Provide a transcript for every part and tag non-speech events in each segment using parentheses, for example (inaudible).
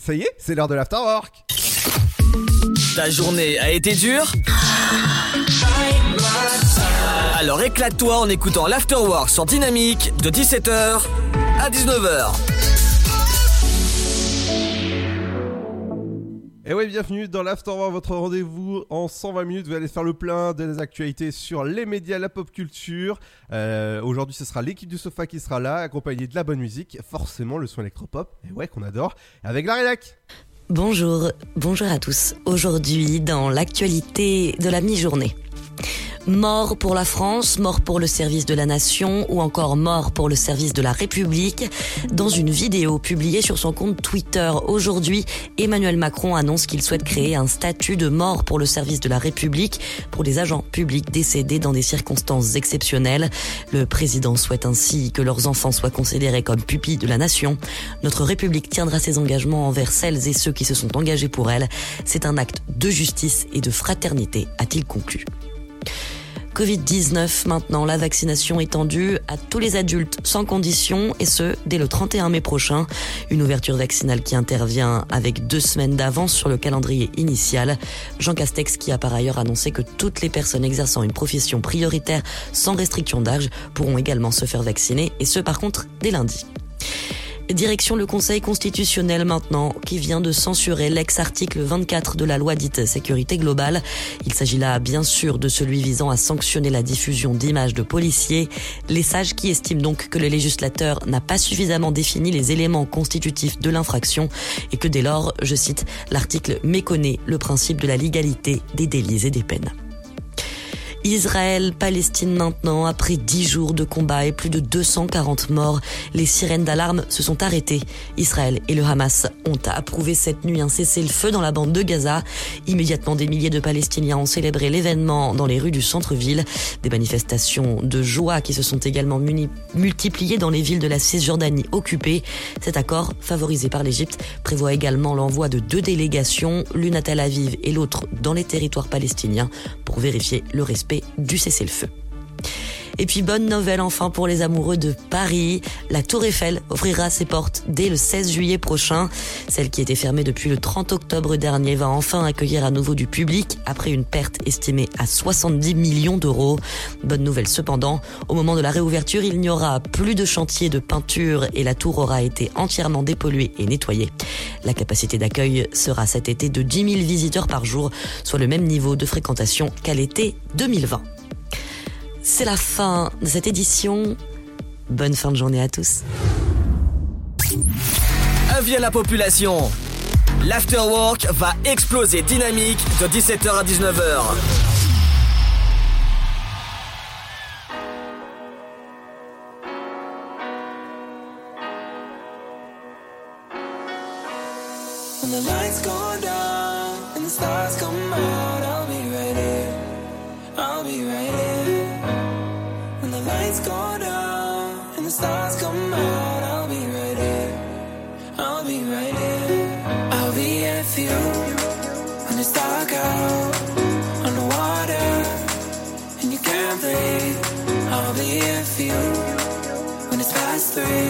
ça y est, c'est l'heure de l'afterwork. Ta journée a été dure Alors éclate-toi en écoutant l'afterwork sur Dynamique de 17h à 19h. Et oui, bienvenue dans l'Afterwork, votre rendez-vous en 120 minutes. Vous allez faire le plein des actualités sur les médias, la pop culture. Euh, Aujourd'hui, ce sera l'équipe du sofa qui sera là, accompagnée de la bonne musique, forcément le son électropop, et ouais, qu'on adore, avec la rédac. Bonjour, bonjour à tous. Aujourd'hui, dans l'actualité de la mi-journée. Mort pour la France, mort pour le service de la nation ou encore mort pour le service de la République. Dans une vidéo publiée sur son compte Twitter aujourd'hui, Emmanuel Macron annonce qu'il souhaite créer un statut de mort pour le service de la République pour les agents publics décédés dans des circonstances exceptionnelles. Le président souhaite ainsi que leurs enfants soient considérés comme pupilles de la nation. Notre République tiendra ses engagements envers celles et ceux qui se sont engagés pour elle. C'est un acte de justice et de fraternité, a-t-il conclu. Covid-19 maintenant, la vaccination étendue à tous les adultes sans condition et ce, dès le 31 mai prochain. Une ouverture vaccinale qui intervient avec deux semaines d'avance sur le calendrier initial. Jean Castex qui a par ailleurs annoncé que toutes les personnes exerçant une profession prioritaire sans restriction d'âge pourront également se faire vacciner et ce par contre dès lundi. Direction le Conseil constitutionnel maintenant, qui vient de censurer l'ex-article 24 de la loi dite sécurité globale. Il s'agit là bien sûr de celui visant à sanctionner la diffusion d'images de policiers. Les sages qui estiment donc que le législateur n'a pas suffisamment défini les éléments constitutifs de l'infraction et que dès lors, je cite, l'article méconnaît le principe de la légalité des délits et des peines. Israël, Palestine maintenant, après dix jours de combat et plus de 240 morts, les sirènes d'alarme se sont arrêtées. Israël et le Hamas ont approuvé cette nuit un cessez-le-feu dans la bande de Gaza. Immédiatement, des milliers de Palestiniens ont célébré l'événement dans les rues du centre-ville. Des manifestations de joie qui se sont également multipliées dans les villes de la Cisjordanie occupée. Cet accord, favorisé par l'Égypte, prévoit également l'envoi de deux délégations, l'une à Tel Aviv et l'autre dans les territoires palestiniens, pour vérifier le respect du cessez-le-feu. Et puis bonne nouvelle enfin pour les amoureux de Paris. La Tour Eiffel ouvrira ses portes dès le 16 juillet prochain. Celle qui était fermée depuis le 30 octobre dernier va enfin accueillir à nouveau du public après une perte estimée à 70 millions d'euros. Bonne nouvelle cependant, au moment de la réouverture, il n'y aura plus de chantier de peinture et la tour aura été entièrement dépolluée et nettoyée. La capacité d'accueil sera cet été de 10 000 visiteurs par jour, soit le même niveau de fréquentation qu'à l'été 2020. C'est la fin de cette édition. Bonne fin de journée à tous. Avis à la population. L'afterwork va exploser dynamique de 17h à 19h. When the lights go down and the stars come out, three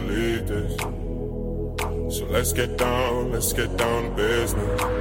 Let's get down, let's get down business.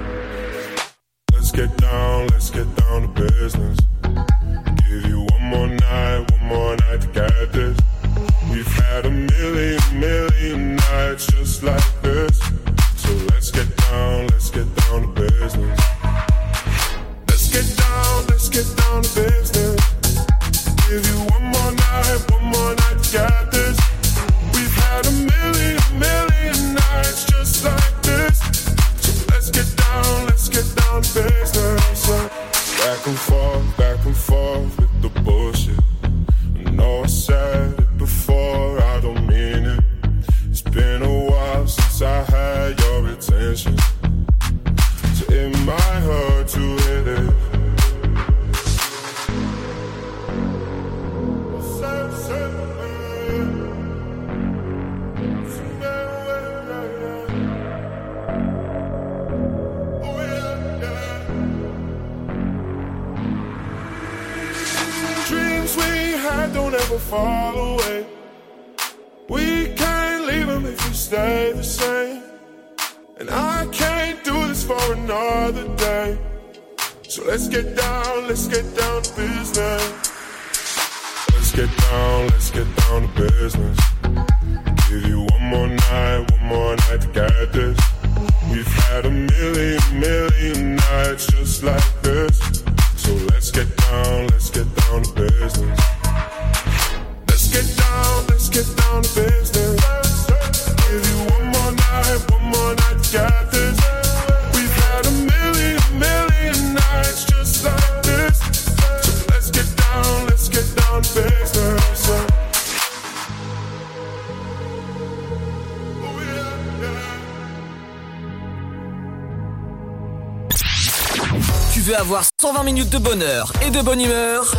bonheur et de bonne humeur,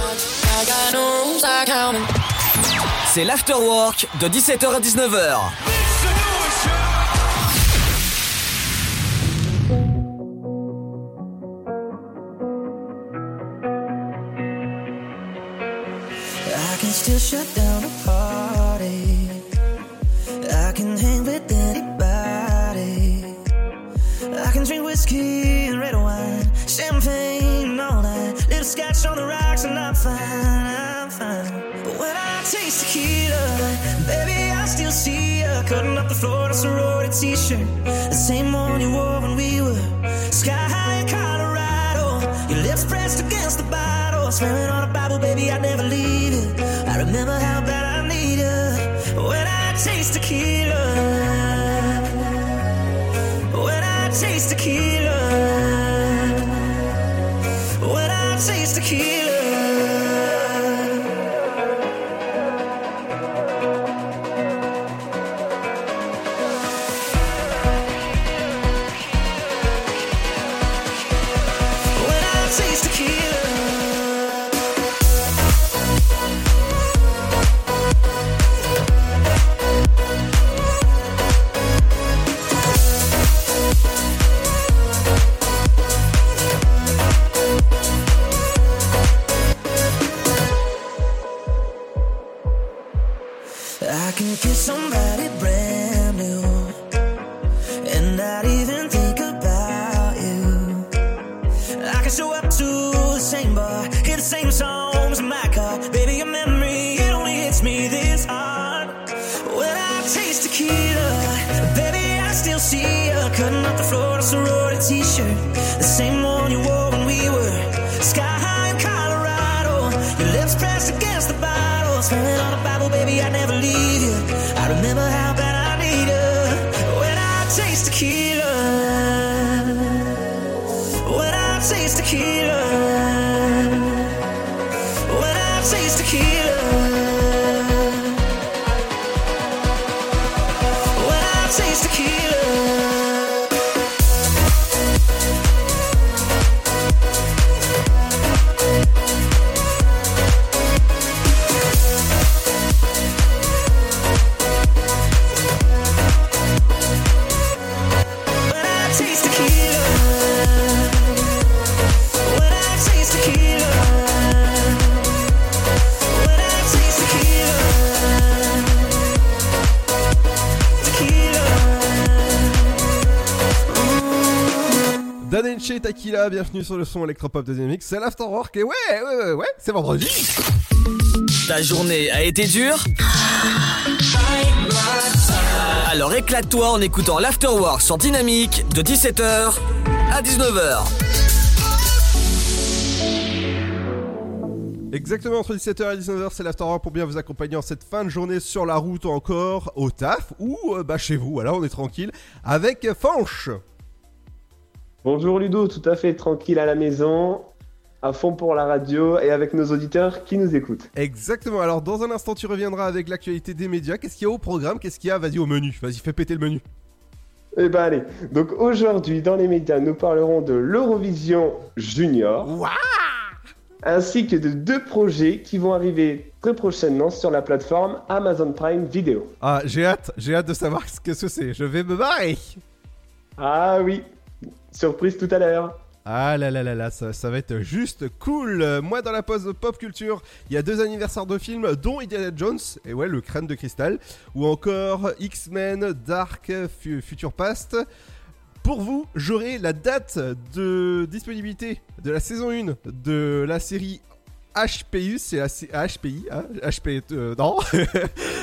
c'est l'afterwork de 17h à 19h. I remember Takila, bienvenue sur le son électropop de Dynamics, c'est l'Afterwork et ouais, ouais, ouais, ouais, c'est vendredi. Ta journée a été dure? Alors éclate-toi en écoutant l'Afterwork sur Dynamique de 17h à 19h. Exactement entre 17h et 19h, c'est l'Afterwork pour bien vous accompagner en cette fin de journée sur la route ou encore au taf ou euh, bah chez vous, voilà, on est tranquille avec Fanche. Bonjour Ludo, tout à fait tranquille à la maison, à fond pour la radio et avec nos auditeurs qui nous écoutent. Exactement, alors dans un instant tu reviendras avec l'actualité des médias, qu'est-ce qu'il y a au programme, qu'est-ce qu'il y a, vas-y au menu, vas-y fais péter le menu. Eh ben allez, donc aujourd'hui dans les médias nous parlerons de l'Eurovision Junior, ainsi que de deux projets qui vont arriver très prochainement sur la plateforme Amazon Prime Video. Ah j'ai hâte, j'ai hâte de savoir ce que c'est, je vais me barrer. Ah oui, surprise tout à l'heure. Ah là là là là, ça, ça va être juste cool. Moi, dans la pause pop culture, il y a deux anniversaires de films, dont Indiana Jones, et ouais, le crâne de cristal, ou encore X-Men Dark Fu- Future Past. Pour vous, j'aurai la date de disponibilité de la saison 1 de la série HPU, c'est la HPI, hein, HP, euh,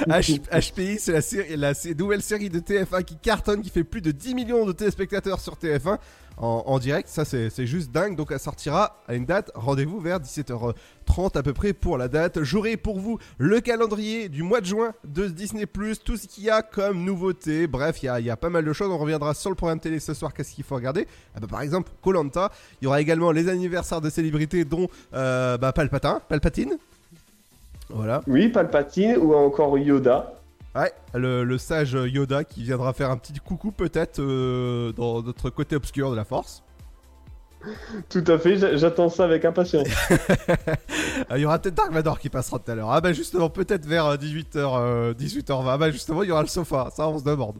HPI, (laughs) c'est la, la nouvelle série de TF1 qui cartonne, qui fait plus de 10 millions de téléspectateurs sur TF1 en, direct. Ça, c'est juste dingue. Donc, elle sortira à une date. Rendez-vous vers 17h30 à peu près pour la date. J'aurai pour vous le calendrier du mois de juin de Disney+, tout ce qu'il y a comme nouveauté. Bref, il y a, pas mal de choses. On reviendra sur le programme télé ce soir. Qu'est-ce qu'il faut regarder? Ah bah, Par exemple, Colanta. Il y aura également les anniversaires de célébrités, dont euh, bah, Palpatin, Palpatine. Voilà. Oui, Palpatine ou encore Yoda. Ouais, le, le sage Yoda qui viendra faire un petit coucou peut-être euh, dans notre côté obscur de la force. Tout à fait, j'a- j'attends ça avec impatience. Ah, (laughs) Il y aura peut-être Dark Vador qui passera tout à l'heure. Ah bah justement, peut-être vers 18h, 18h20. Ah bah justement, il y aura le sofa. Ça, on se demande.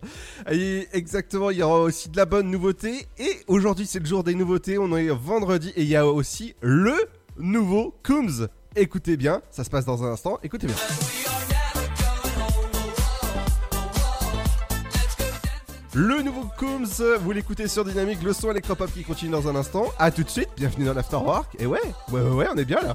Et exactement, il y aura aussi de la bonne nouveauté. Et aujourd'hui, c'est le jour des nouveautés. On est vendredi et il y a aussi le nouveau Coombs. Écoutez bien, ça se passe dans un instant. Écoutez bien. Le nouveau Coombs, vous l'écoutez sur Dynamique, le son électropop qui continue dans un instant. A tout de suite, bienvenue dans l'Afterwork. Et ouais, ouais, ouais, ouais, on est bien là.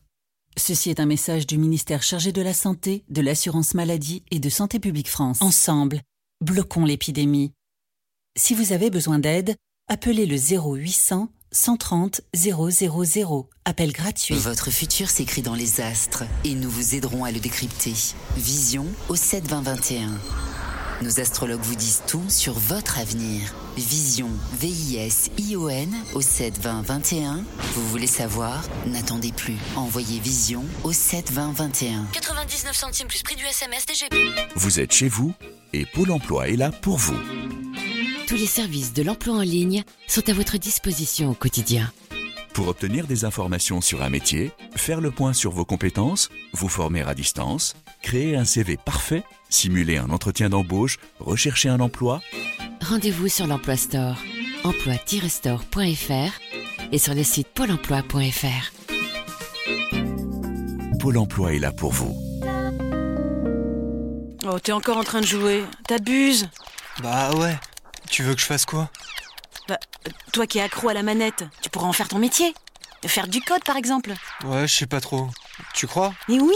Ceci est un message du ministère chargé de la Santé, de l'Assurance Maladie et de Santé Publique France. Ensemble, bloquons l'épidémie. Si vous avez besoin d'aide, appelez le 0800 130 000. Appel gratuit. Votre futur s'écrit dans les astres et nous vous aiderons à le décrypter. Vision au 7 20 21. Nos astrologues vous disent tout sur votre avenir. Vision, V-I-S-I-O-N au 7 20 21. Vous voulez savoir? N'attendez plus. Envoyez Vision au 7 20 21. 99 centimes plus prix du SMS DGP. Vous êtes chez vous et Pôle emploi est là pour vous. Tous les services de l'emploi en ligne sont à votre disposition au quotidien. Pour obtenir des informations sur un métier, faire le point sur vos compétences, vous former à distance, créer un CV parfait, simuler un entretien d'embauche, rechercher un emploi, Rendez-vous sur l'Emploi Store, emploi-store.fr et sur le site pôle emploi.fr. Pôle emploi est là pour vous. Oh, t'es encore en train de jouer. T'abuses. Bah ouais. Tu veux que je fasse quoi? Bah, toi qui es accro à la manette, tu pourrais en faire ton métier. Faire du code, par exemple. Ouais, je sais pas trop. Tu crois? Mais oui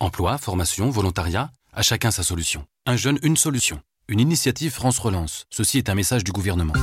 Emploi, formation, volontariat, à chacun sa solution. Un jeune, une solution. Une initiative France Relance. Ceci est un message du gouvernement.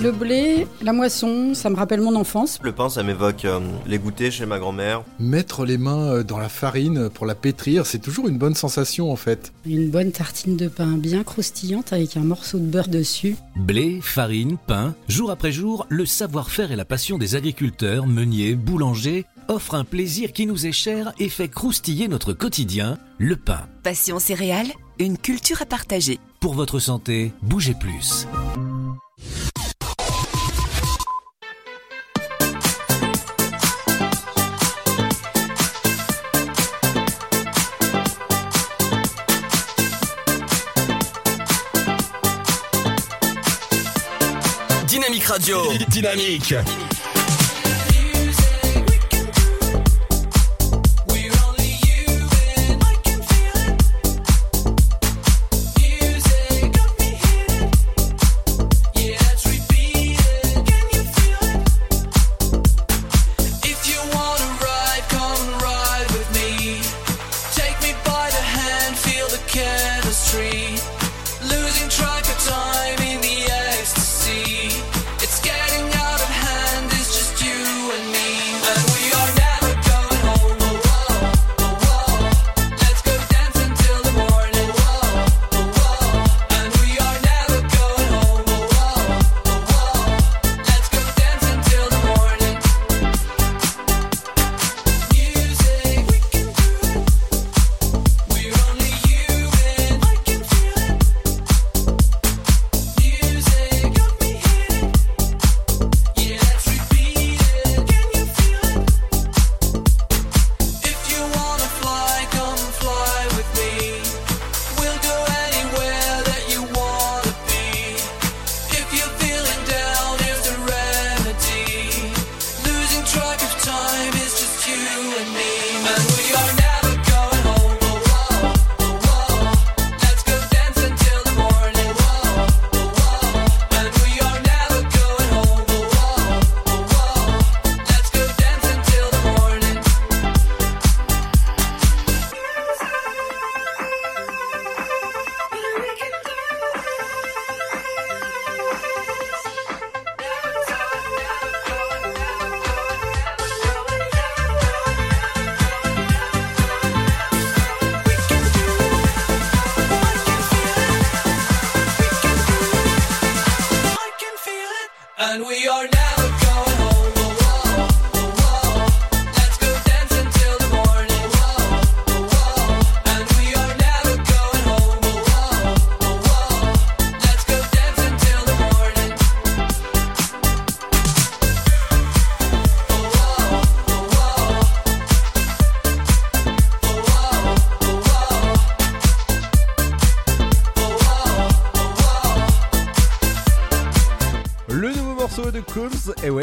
Le blé, la moisson, ça me rappelle mon enfance. Le pain, ça m'évoque euh, les goûters chez ma grand-mère. Mettre les mains euh, dans la farine pour la pétrir, c'est toujours une bonne sensation en fait. Une bonne tartine de pain bien croustillante avec un morceau de beurre dessus. Blé, farine, pain, jour après jour, le savoir-faire et la passion des agriculteurs, meuniers, boulangers offrent un plaisir qui nous est cher et fait croustiller notre quotidien, le pain. Passion céréales, une culture à partager. Pour votre santé, bougez plus. Dynamique Radio. Dynamique.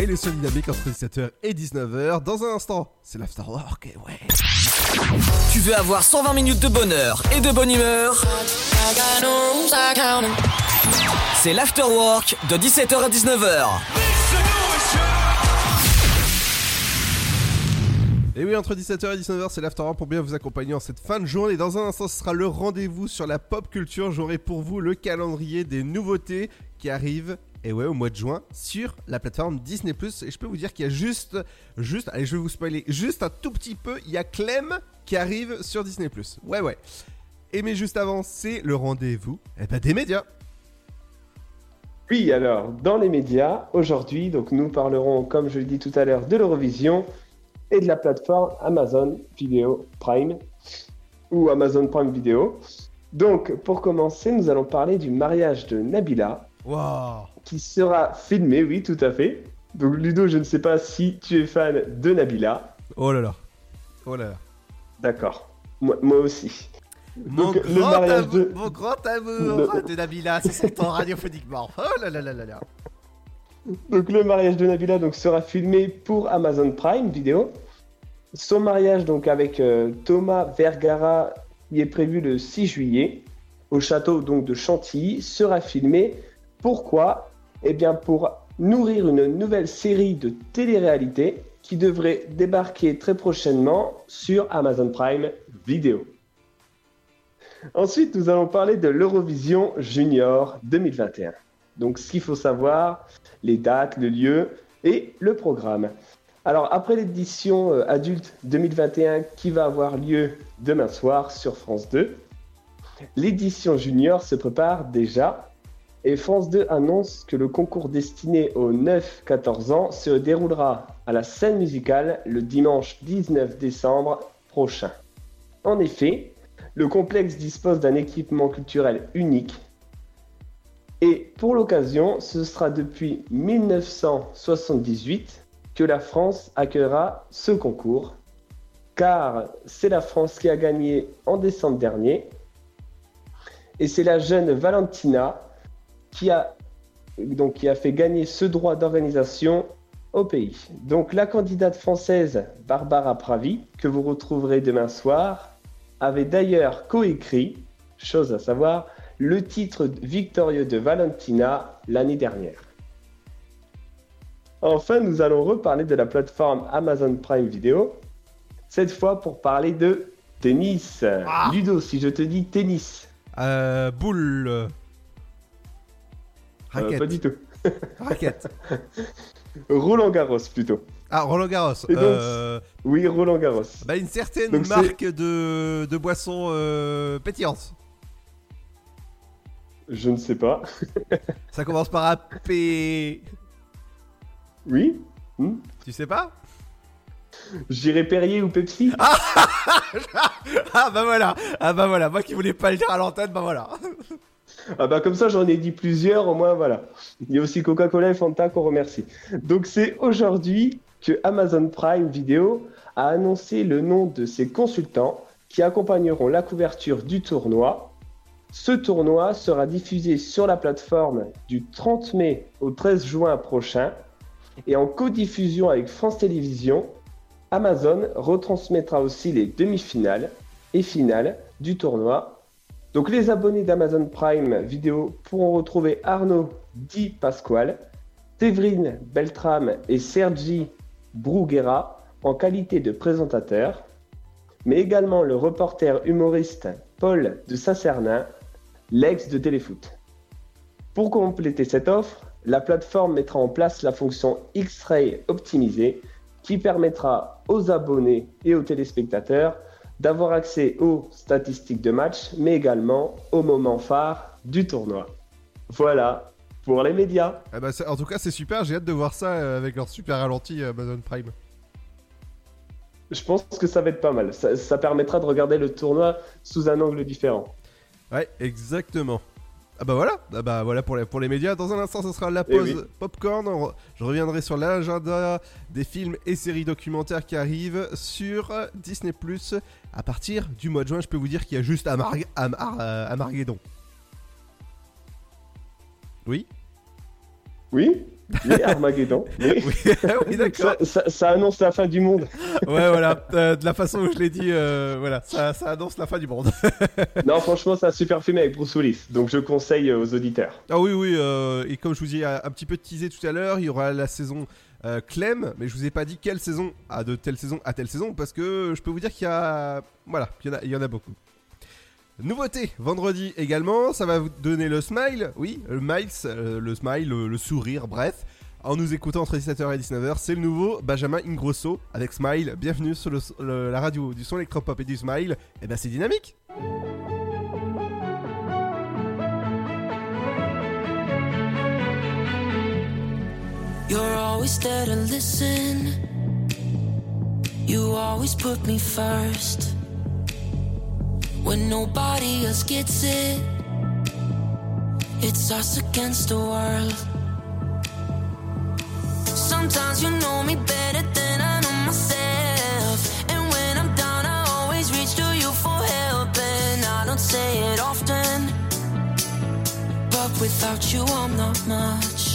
Est sur Dynamique entre 17h et 19h. Dans un instant, c'est l'afterwork. Et ouais. Tu veux avoir 120 minutes de bonheur et de bonne humeur? C'est l'afterwork de 17h à 19h. Et oui, entre 17h et 19h, c'est l'afterwork pour bien vous accompagner en cette fin de journée. Dans un instant, ce sera le rendez-vous sur la pop culture. J'aurai pour vous le calendrier des nouveautés qui arrivent et ouais, au mois de juin sur la plateforme Disney+. Et je peux vous dire qu'il y a juste, juste, allez, je vais vous spoiler, juste un tout petit peu, il y a Clem qui arrive sur Disney+. Ouais, ouais. Et mais juste avant, c'est le rendez-vous eh ben, des médias. Oui, alors, dans les médias, aujourd'hui, donc nous parlerons, comme je le dis tout à l'heure, de l'Eurovision et de la plateforme Amazon Video Prime ou Amazon Prime Video. Donc, pour commencer, nous allons parler du mariage de Nabila, Wow. Qui sera filmé, oui, tout à fait. Donc, Ludo, je ne sais pas si tu es fan de Nabila. Oh là là. Oh là là. D'accord. Moi, moi aussi. Mon, Donc, grand amour, mon grand amour (laughs) de Nabila, c'est son temps radiophoniquement. Oh là là là là là. Donc le mariage de Nabila donc, sera filmé pour Amazon Prime Vidéo. Son mariage donc avec euh, Thomas Vergara qui est prévu le 6 juillet au château donc de Chantilly sera filmé. Pourquoi? Eh bien pour nourrir une nouvelle série de télé-réalité qui devrait débarquer très prochainement sur Amazon Prime Vidéo. Ensuite, nous allons parler de l'Eurovision Junior 2021. Donc, ce qu'il faut savoir, les dates, le lieu et le programme. Alors, après l'édition euh, adulte 2021 qui va avoir lieu demain soir sur France 2, l'édition junior se prépare déjà et France 2 annonce que le concours destiné aux 9-14 ans se déroulera à la scène musicale le dimanche 19 décembre prochain. En effet, le complexe dispose d'un équipement culturel unique. Et pour l'occasion, ce sera depuis 1978 que la France accueillera ce concours, car c'est la France qui a gagné en décembre dernier, et c'est la jeune Valentina qui a, donc, qui a fait gagner ce droit d'organisation au pays. Donc la candidate française Barbara Pravi, que vous retrouverez demain soir, avait d'ailleurs coécrit, chose à savoir, le titre victorieux de Valentina l'année dernière. Enfin, nous allons reparler de la plateforme Amazon Prime Video, cette fois pour parler de tennis. Ludo, si je te dis tennis. Euh, boule. Euh, Raquette. pas du tout. (laughs) Raquette. Roland Garros plutôt. Ah, Roland Garros. Et donc, Euh, Oui, Roland Garros. bah, une certaine Donc, marque de, de boissons euh, pétillantes. Je ne sais pas. (laughs) Ça commence par un P. Oui Hmm Tu sais pas? J'irai Perrier ou Pepsi (laughs) Ah bah voilà Ah bah voilà Moi qui voulais pas le dire à l'antenne, bah voilà Ah bah comme ça j'en ai dit plusieurs, au moins voilà. Il y a aussi Coca-Cola et Fanta qu'on remercie. Donc c'est aujourd'hui que Amazon Prime Video a annoncé le nom de ses consultants qui accompagneront la couverture du tournoi. Ce tournoi sera diffusé sur la plateforme du 30 mai au 13 juin prochain et en codiffusion avec France Télévisions, Amazon retransmettra aussi les demi-finales et finales du tournoi donc les abonnés d'Amazon Prime Vidéo pourront retrouver Arnaud Di Pasquale, Séverine Beltram et Sergi Bruguera en qualité de présentateurs, mais également le reporter humoriste Paul de Sacernin, l'ex de Téléfoot. Pour compléter cette offre, la plateforme mettra en place la fonction X-Ray optimisée qui permettra aux abonnés et aux téléspectateurs d'avoir accès aux statistiques de match, mais également aux moments phares du tournoi. Voilà pour les médias. Eh c'est- En tout cas, c'est super, j'ai hâte de voir ça euh, avec leur super ralenti euh, Amazon Prime. Je pense que ça va être pas mal. Ça, ça permettra de regarder le tournoi sous un angle différent. Ouais, exactement. Ah bah voilà, ah bah voilà pour les, pour les médias. Dans un instant, ce sera la Eh pause oui. popcorn. Je reviendrai sur l'agenda des films et séries documentaires qui arrivent sur euh, Disney Plus à partir du mois de juin. Je peux vous dire qu'il y a juste Amar- Amar- euh. Oui? Oui? Mais Armageddon. (laughs) mais- (laughs) oui, d'accord. ça, ça- ça annonce la fin du monde. (laughs) Ouais, voilà. Euh, de la façon où je l'ai dit, euh, voilà, ça, ça annonce la fin du monde. non, franchement, c'est un super film avec Bruce Willis. Donc je conseille aux auditeurs. Ah oui, oui, euh, et comme je vous ai un, un petit peu teasé tout à l'heure, il y aura la saison euh, Clem, mais je vous ai pas dit quelle saison à de telle saison à telle saison, parce que je peux vous dire qu'il y a... Voilà, il y en a, il y en a beaucoup. Nouveauté, vendredi également, ça va vous donner le smile, oui, le miles, euh, le smile, le, sourire, bref. En nous écoutant entre 17h et 19h, c'est le nouveau Benjamin Ingrosso avec Smile. Bienvenue sur la radio du son électropop et du Smile. Et ben c'est dynamique. You're always there to listen. You always put me first. When nobody else gets it, it's us against the world. Sometimes you know me better than I know myself. And when I'm down, I always reach to you for help. And I don't say it often, but without you, I'm not much.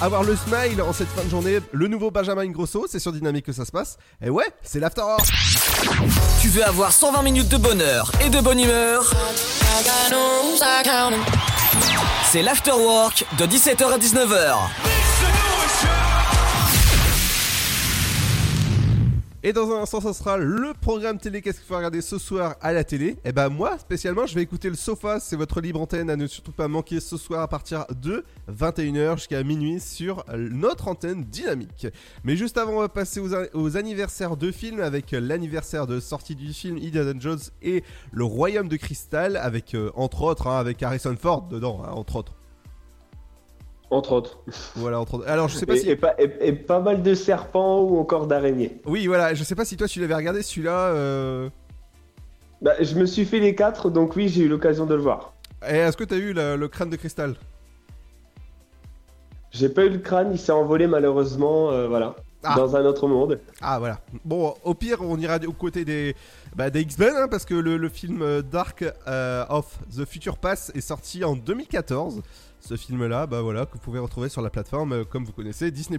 Avoir le smile en cette fin de journée. Le nouveau Benjamin Ingrosso, c'est sur Dynamique que ça se passe. Et ouais, c'est l'after. Tu veux avoir 120 minutes de bonheur et de bonne humeur? C'est l'afterwork de 17h à 19h. Et dans un instant, ça sera le programme télé. Qu'est-ce qu'il faut regarder ce soir à la télé? Et ben moi, spécialement, je vais écouter le Sofa. C'est votre libre antenne à ne surtout pas manquer ce soir à partir de 21h jusqu'à minuit sur notre antenne dynamique. Mais juste avant, on va passer aux, aux anniversaires de films avec l'anniversaire de sortie du film Indiana Jones et le Royaume de Cristal avec euh, entre autres hein, avec Harrison Ford dedans, hein, entre autres. Entre autres. Voilà, entre autres. Alors je sais pas et, si et pas, et- et pas mal de serpents ou encore d'araignées. Oui, voilà, je sais pas si toi tu l'avais regardé celui-là. euh, Bah, je me suis fait les quatre, donc oui, j'ai eu l'occasion de le voir. Et est-ce que t'as eu le, le crâne de cristal? J'ai pas eu le crâne, il s'est envolé malheureusement, euh, voilà. Ah. dans un autre monde. Ah voilà. Bon, au pire, on ira aux côtés des, bah, des X-Men, hein, parce que le, le film euh, Dark euh, of the Future Pass est sorti en 2014. Ce film-là, bah voilà, que vous pouvez retrouver sur la plateforme, euh, comme vous connaissez, Disney+.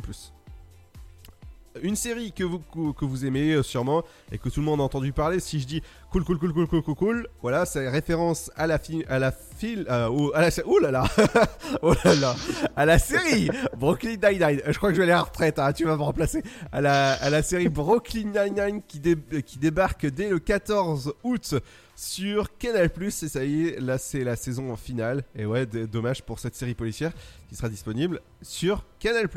Une série que vous, que vous aimez euh, sûrement et que tout le monde a entendu parler. Si je dis cool, cool, cool, cool, cool, cool, cool, voilà, c'est référence à la à la fil, euh, à la, oh là là, (laughs) oh là là, à la série Brooklyn Nine-Nine. Je crois que je vais aller à retraite, hein, tu vas me remplacer. À la, à la série Brooklyn Nine-Nine qui, dé- qui débarque dès le 14 août sur Canal+. Et ça y est, là c'est la saison finale. Et ouais, dommage pour cette série policière qui sera disponible sur Canal+.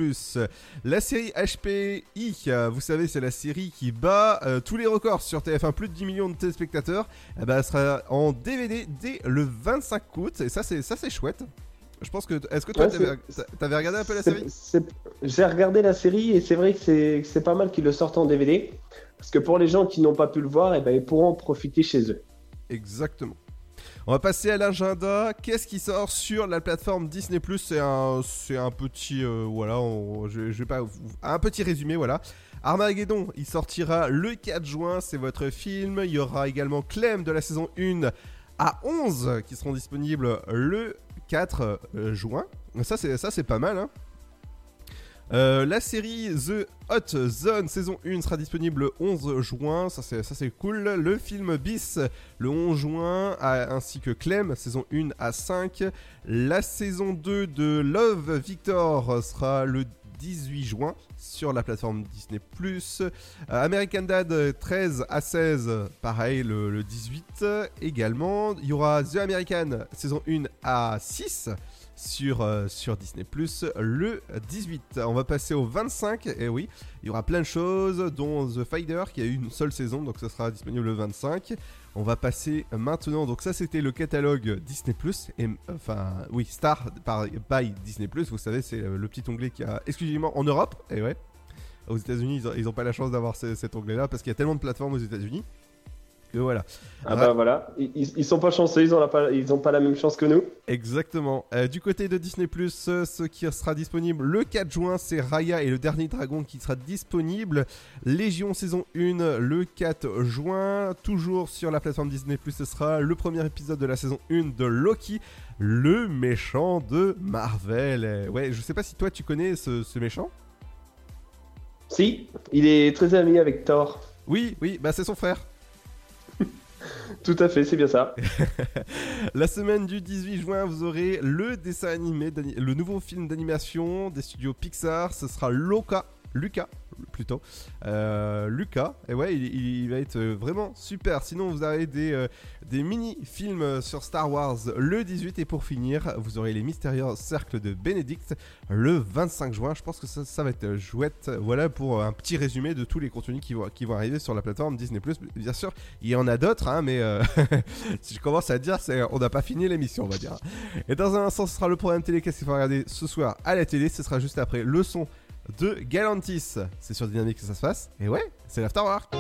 La série HPI, vous savez, c'est la série qui bat euh, tous les records sur TF1, plus de 10 millions de téléspectateurs. Eh ben, elle sera en DVD dès le 25 août. Et ça, c'est ça, c'est chouette. Je pense que. Est-ce que toi, Ouais, t'avais regardé un peu la série? J'ai regardé la série et c'est vrai que c'est que c'est pas mal qu'ils le sortent en DVD. Parce que pour les gens qui n'ont pas pu le voir, eh ben, ils pourront en profiter chez eux. Exactement. On va passer à l'agenda. Qu'est-ce qui sort sur la plateforme Disney Plus? C'est un, petit résumé, voilà. Armageddon, il sortira le 4 juin. C'est votre film. Il y aura également Clem de la saison 1 à 11 qui seront disponibles le 4 euh, juin. Ça, c'est, ça, c'est pas mal, hein. Euh, la série The Hot Zone saison 1 sera disponible le 11 juin, ça c'est, cool. Le film Bis le 11 juin, ainsi que Clem saison 1 à 5. La saison 2 de Love Victor sera le 18 juin sur la plateforme Disney+. Euh, American Dad 13 à 16, pareil le, le 18 également. Il y aura The American saison 1 à 6 sur, euh, sur Disney Plus le 18. On va passer au 25, et oui, il y aura plein de choses, dont The Fighter qui a eu une seule saison, donc ça sera disponible le 25. On va passer maintenant, donc ça c'était le catalogue Disney Plus, et enfin oui, Star par, by Disney Plus, vous savez, c'est le petit onglet qui a exclusivement en Europe, et ouais. Aux États-Unis, ils ont- ils n'ont pas la chance d'avoir ce- cet onglet-là parce qu'il y a tellement de plateformes aux États-Unis que voilà. Ah bah voilà, ils, ils- sont pas chanceux, ils ont, la pas, ils ont pas la même chance que nous. Exactement. Euh, du côté de Disney Plus, euh, ce qui sera disponible le 4 juin, c'est Raya et le dernier dragon qui sera disponible. Légion saison 1 le 4 juin. Toujours sur la plateforme Disney Plus, ce sera le premier épisode de la saison 1 de Loki, le méchant de Marvel. Euh, ouais, je sais pas si toi tu connais ce, ce méchant. Si, il est très ami avec Thor. Oui, oui, bah c'est son frère. (laughs) Tout à fait, c'est bien ça. (laughs) La semaine du 18 juin, vous aurez le dessin animé, le nouveau film d'animation des studios Pixar. Ce sera Loka, Lucas plutôt. Euh, Lucas, et ouais, il, va être euh, vraiment super. Sinon, vous avez des, euh, des mini-films sur Star Wars le 18. Et pour finir, vous aurez les mystérieux cercles de Bénédicte le 25 juin. Je pense que ça, ça va être chouette. Voilà pour un petit résumé de tous les contenus qui vont, qui vont arriver sur la plateforme Disney+. Bien sûr, il y en a d'autres, hein, mais (laughs) si je commence à dire, on n'a pas fini l'émission, on va dire. Et dans un instant, ce sera le programme télé qu'est-ce qu'il faut regarder ce soir à la télé? Ce sera juste après le son de Galantis. C'est sur Dynamique que ça se passe. Et ouais, c'est l'Afterwork.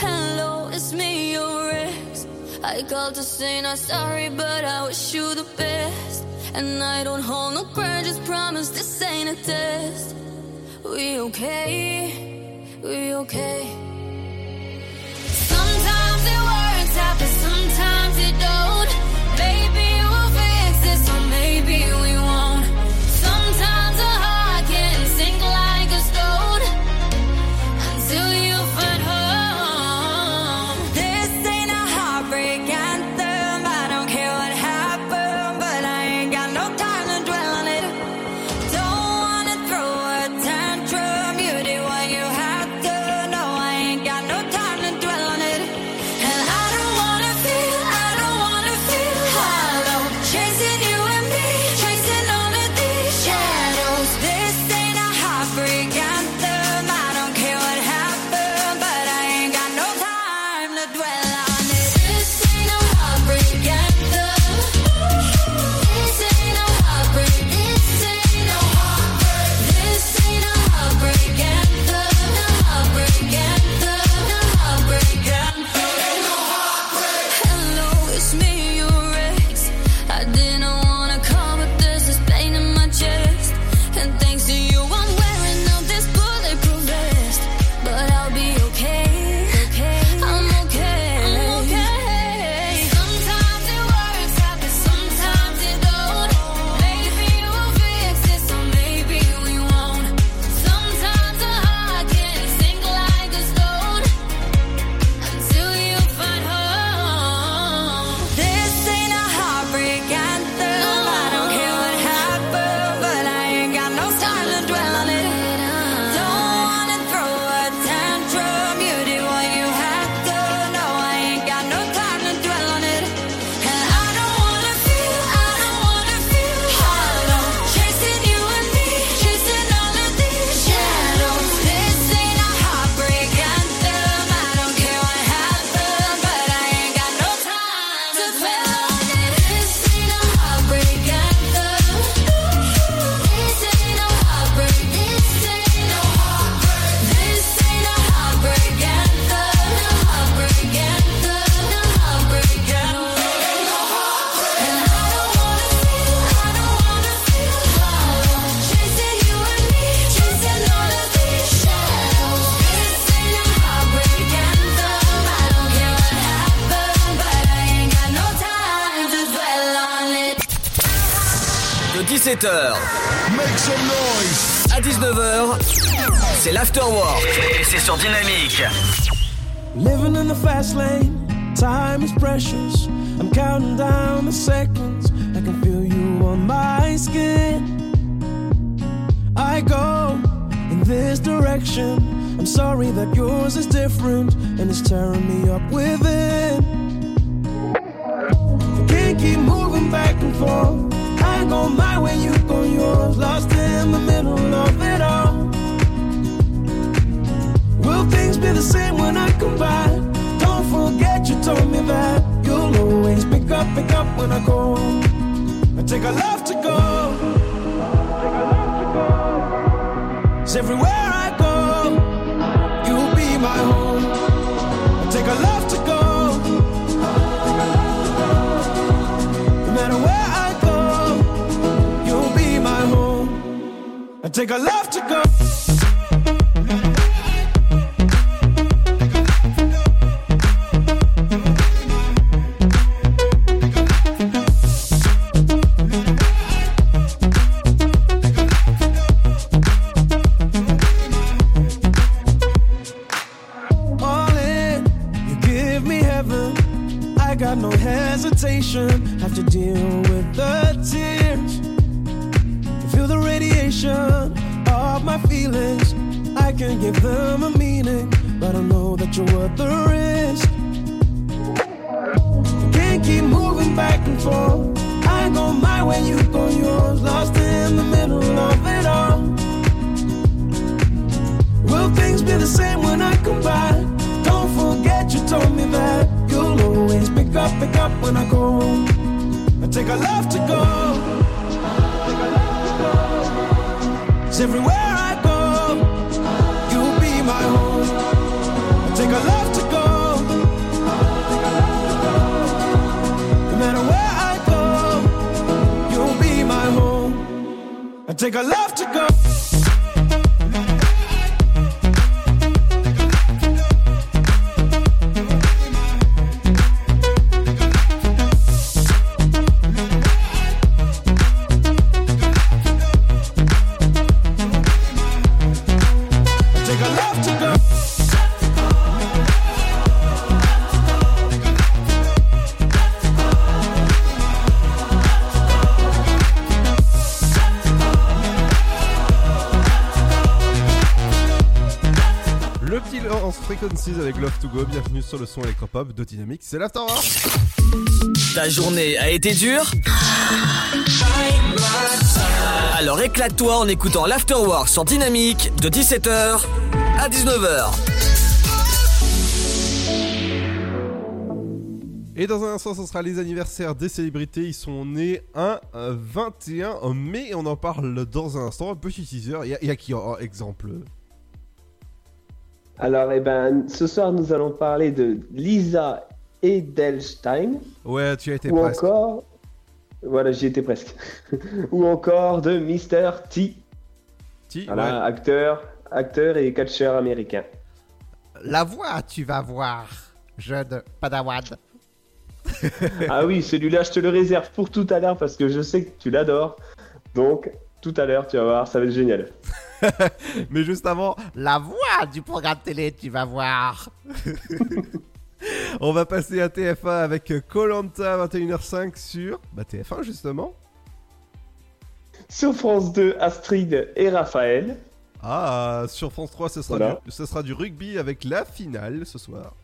Hello, it's me, your. I called to say not sorry, but I wish you the best. And I don't hold no grudges, promise this ain't a test. We okay? We okay? Sometimes it works sometimes it don't. Maybe we'll fix this, or maybe we won't. 17h. Make some noise. À 19h, c'est l'afterwork. Et c'est sur Dynamique. Living in the fast lane, time is precious. I'm counting down the seconds. I can feel you on my skin. I go in this direction. I'm sorry that yours is different and it's tearing me up within. I can't keep moving back and forth. I go my way, you go yours. Lost in the middle of it all. Will things be the same when I come back? Don't forget you told me that you'll always pick up, pick up when I go. I take a love to go. Cause everywhere home. I take a love to go. Frequencies avec Love to Go, bienvenue sur le son électropop de Dynamique, c'est l'Afterwork Ta journée a été dure Alors éclate-toi en écoutant l'Afterwork sur Dynamique de 17h à 19h. Et dans un instant, ce sera les anniversaires des célébrités. Ils sont nés un euh, 21 mai. On en parle dans un instant. Un petit teaser. Il y, y a qui en exemple? Alors, eh ben, ce soir, nous allons parler de Lisa Edelstein. Ouais, tu as été Ou presque. encore. Voilà, j'y étais presque. (laughs) ou encore de Mr. T. T, Voilà, ouais. acteur, acteur et catcheur américain. La voix, tu vas voir, jeune padawan. (laughs) ah oui, celui-là, je te le réserve pour tout à l'heure parce que je sais que tu l'adores. Donc, tout à l'heure, tu vas voir, ça va être génial. (laughs) (laughs) Mais juste avant, la voix du programme télé, tu vas voir. (laughs) On va passer à TF1 avec Colanta 21h05 sur bah, TF1 justement. Sur France 2, Astrid et Raphaël. Ah, sur France 3, ce sera, Voilà. du, ce sera du rugby avec la finale ce soir.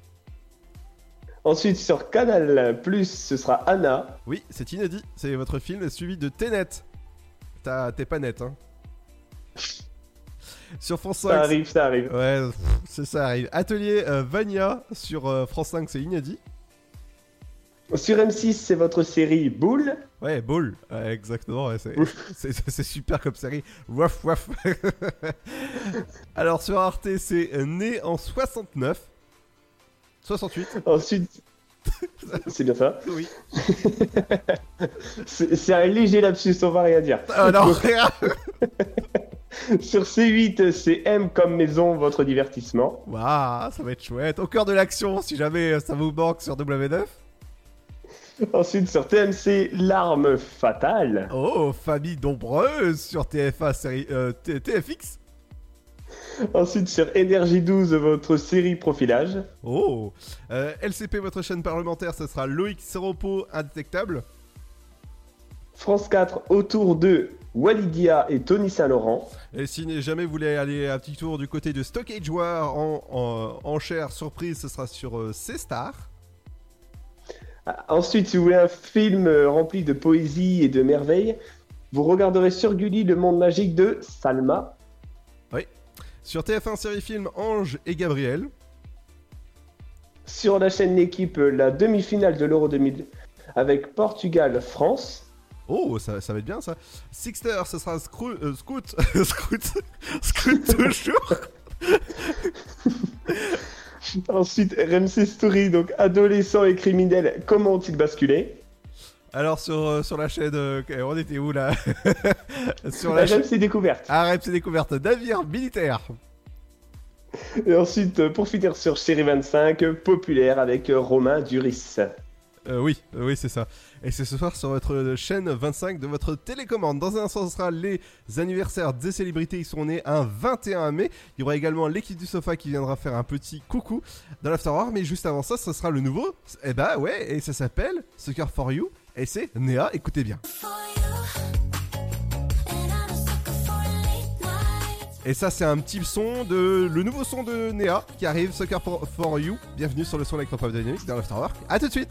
Ensuite, sur Canal Plus, ce sera Anna. Oui, c'est inédit. C'est votre film suivi de Tenet. T'as- T'es pas net, hein. (laughs) Sur France 5. Ça arrive, ça arrive. Ouais, c'est ça arrive. Atelier euh, Vania sur euh, France 5, c'est inédit. Sur M6, c'est votre série Boule. Ouais. Ouais, exactement. ouais, (laughs) c'est- super comme série. Waf waf. (laughs) Alors sur Arte, c'est euh, né en 69. 68. Ensuite, (laughs) c'est bien ça. Oui. c'est un léger lapsus, on va rien dire. Ah non, rien. (laughs) Sur C8, c'est M comme maison, votre divertissement. Waouh, ça va être chouette. Au cœur de l'action, si jamais euh, ça vous manque sur W9. Ensuite, sur TMC, L'arme fatale. Oh, famille nombreuse sur TFA série euh, TFX. Ensuite, sur Énergie 12, votre série Profilage. Oh, Euh, LCP, votre chaîne parlementaire, ce sera Loïc Seropo, indétectable. France 4, autour de Walidia et Tony Saint-Laurent. Et si jamais vous voulez aller un petit tour du côté de Stockage War en, en, en chair surprise, ce sera sur euh, C-Star. Ensuite, si vous voulez un film euh, rempli de poésie et de merveilles, vous regarderez sur Gulli Le Monde Magique de Salma. Oui. Sur TF1 série film Ange et Gabriel. Sur la chaîne L'équipe, la demi-finale de l'Euro 2000 avec Portugal-France. Oh, ça, ça va être bien ça. Sixter, ce sera Scrou- euh, Scoot. Scoot. Scoot toujours. Ensuite, RMC Story, donc adolescents et criminels, comment ont-ils basculé? Alors sur, euh, sur la chaîne, euh, on était où là? (laughs) Sur RMC Découverte. Ah, RMC Découverte, navire militaire. Et ensuite, euh, pour finir sur Série 25, euh, populaire avec Romain Duris. Oui, oui, c'est ça. Et c'est ce soir sur votre chaîne 25 de votre télécommande. Dans un instant, ce sera les anniversaires des célébrités. Ils sont nés un 21 mai. Il y aura également l'équipe du sofa qui viendra faire un petit coucou dans l'Afterwar. Mais juste avant ça, ce sera le nouveau. Eh bah ouais, et ça s'appelle Sucker for You. Et c'est Néa, écoutez bien. Et ça, c'est un petit son de. Le nouveau son de Néa qui arrive, Sucker for, You. Bienvenue sur le son électropop dynamique dans l'Afterwork. A tout de suite!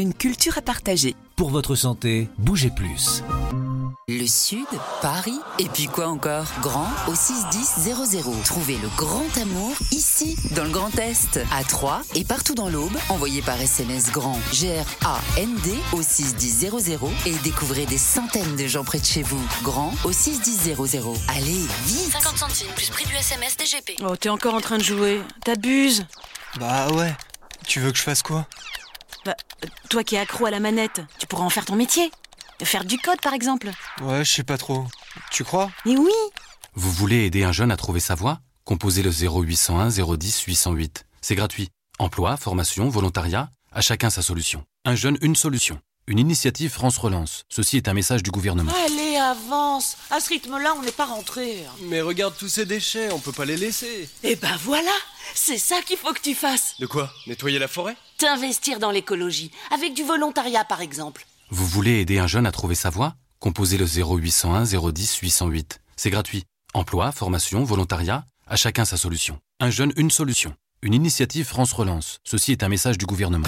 une culture à partager. Pour votre santé, bougez plus. Le Sud, Paris, et puis quoi encore? Grand au 61000. Trouvez le grand amour ici, dans le Grand Est, à Troyes et partout dans l'Aube. Envoyez par SMS grand G-R-A-N-D au 61000 et découvrez des centaines de gens près de chez vous. Grand au 61000. Allez, vite 50 centimes plus prix du SMS DGP. Oh, t'es encore en train de jouer. T'abuses. Bah ouais. Tu veux que je fasse quoi? Bah, toi qui es accro à la manette, tu pourrais en faire ton métier. Faire du code, par exemple. Ouais, je sais pas trop. Tu crois? Mais oui Vous voulez aider un jeune à trouver sa voie? Composez le 0801 010 808. C'est gratuit. Emploi, formation, volontariat, à chacun sa solution. Un jeune, une solution. une initiative France Relance. Ceci est un message du gouvernement. Allez, avance À ce rythme-là, on n'est pas rentré. Mais regarde tous ces déchets, on peut pas les laisser. Eh ben voilà C'est ça qu'il faut que tu fasses De quoi? Nettoyer la forêt? T'investir dans l'écologie, avec du volontariat par exemple. Vous voulez aider un jeune à trouver sa voie? Composez le 0801 010 808. C'est gratuit. Emploi, formation, volontariat, à chacun sa solution. Un jeune, une solution. Une initiative France Relance. Ceci est un message du gouvernement.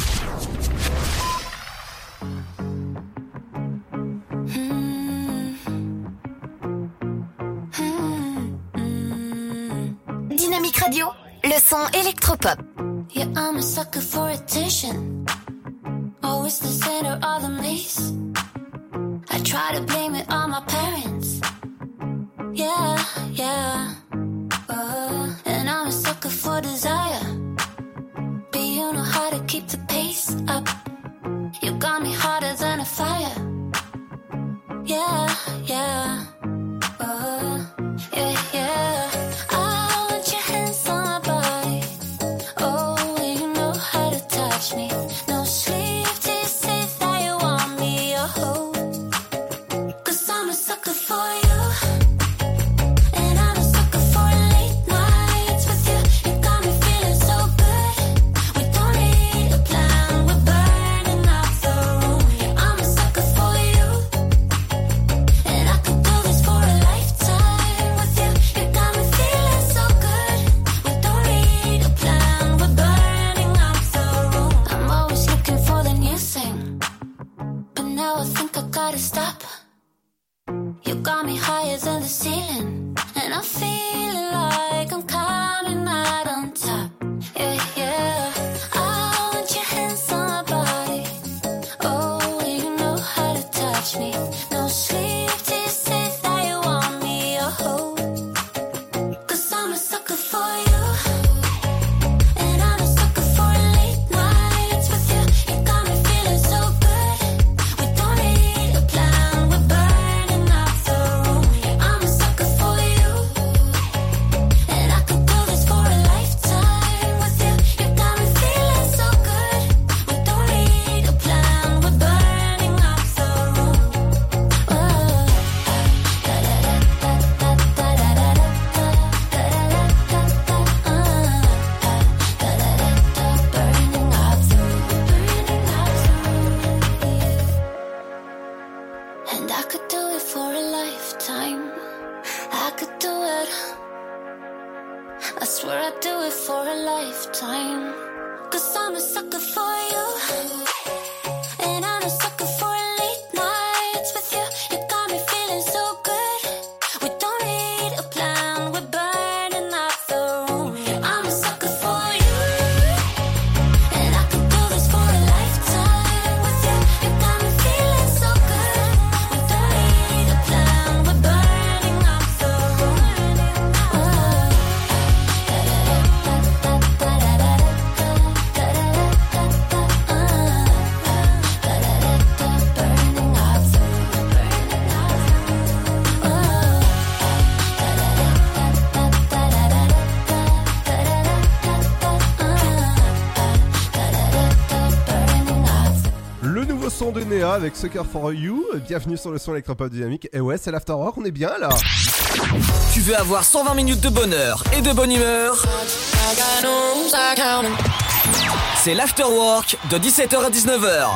Dynamique Radio, le son électropop. Yeah, I'm a sucker for attention. Always the center of the maze. I try to blame it on my parents. Yeah, yeah. Uh, and I'm a sucker for desire. But you know how to keep the pace up. You got me hotter than a fire. Yeah, yeah. Uh, yeah, yeah. Now I think I gotta stop. You got me higher than the ceiling. And I'm feeling like avec Sucker for You. Bienvenue sur le son électropop dynamique. Et ouais, c'est l'afterwork, on est bien là. Tu veux avoir 120 minutes de bonheur et de bonne humeur? C'est l'afterwork de 17h à 19h.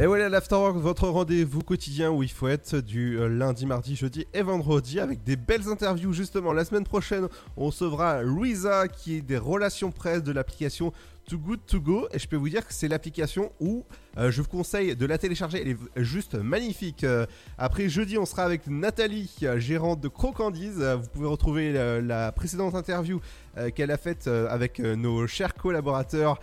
Et voilà l'Afterwork, votre rendez-vous quotidien où il faut être du euh, lundi, mardi, jeudi et vendredi avec des belles interviews justement. La semaine prochaine, on recevra Louisa qui est des relations presse de l'application Too Good To Go et je peux vous dire que c'est l'application où euh, je vous conseille de la télécharger, elle est juste magnifique. Euh, après jeudi, on sera avec Nathalie, euh, gérante de Crocandise. Vous pouvez retrouver la précédente interview qu'elle a faite avec nos chers collaborateurs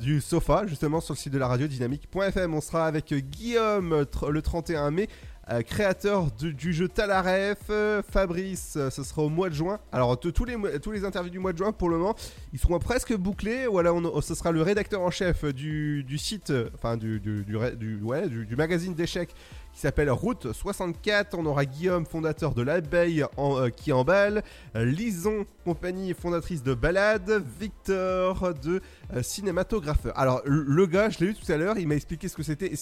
du sofa, justement sur le site de la radio dynamique.fm. On sera avec Guillaume le 31 mai. Euh, créateur du jeu Talaref, euh, Fabrice, euh, ce sera au mois de juin. Alors tous les, interviews du mois de juin pour le moment, ils seront presque bouclés. Voilà, on, ce sera le rédacteur en chef du, site, enfin du, du- du magazine d'échecs qui s'appelle Route 64. On aura Guillaume, fondateur de l'abeille en, euh, qui emballe. Lison, compagnie fondatrice de Balade. Victor de euh, cinématographeur. Alors le- gars, je l'ai eu tout à l'heure, il m'a expliqué ce que c'était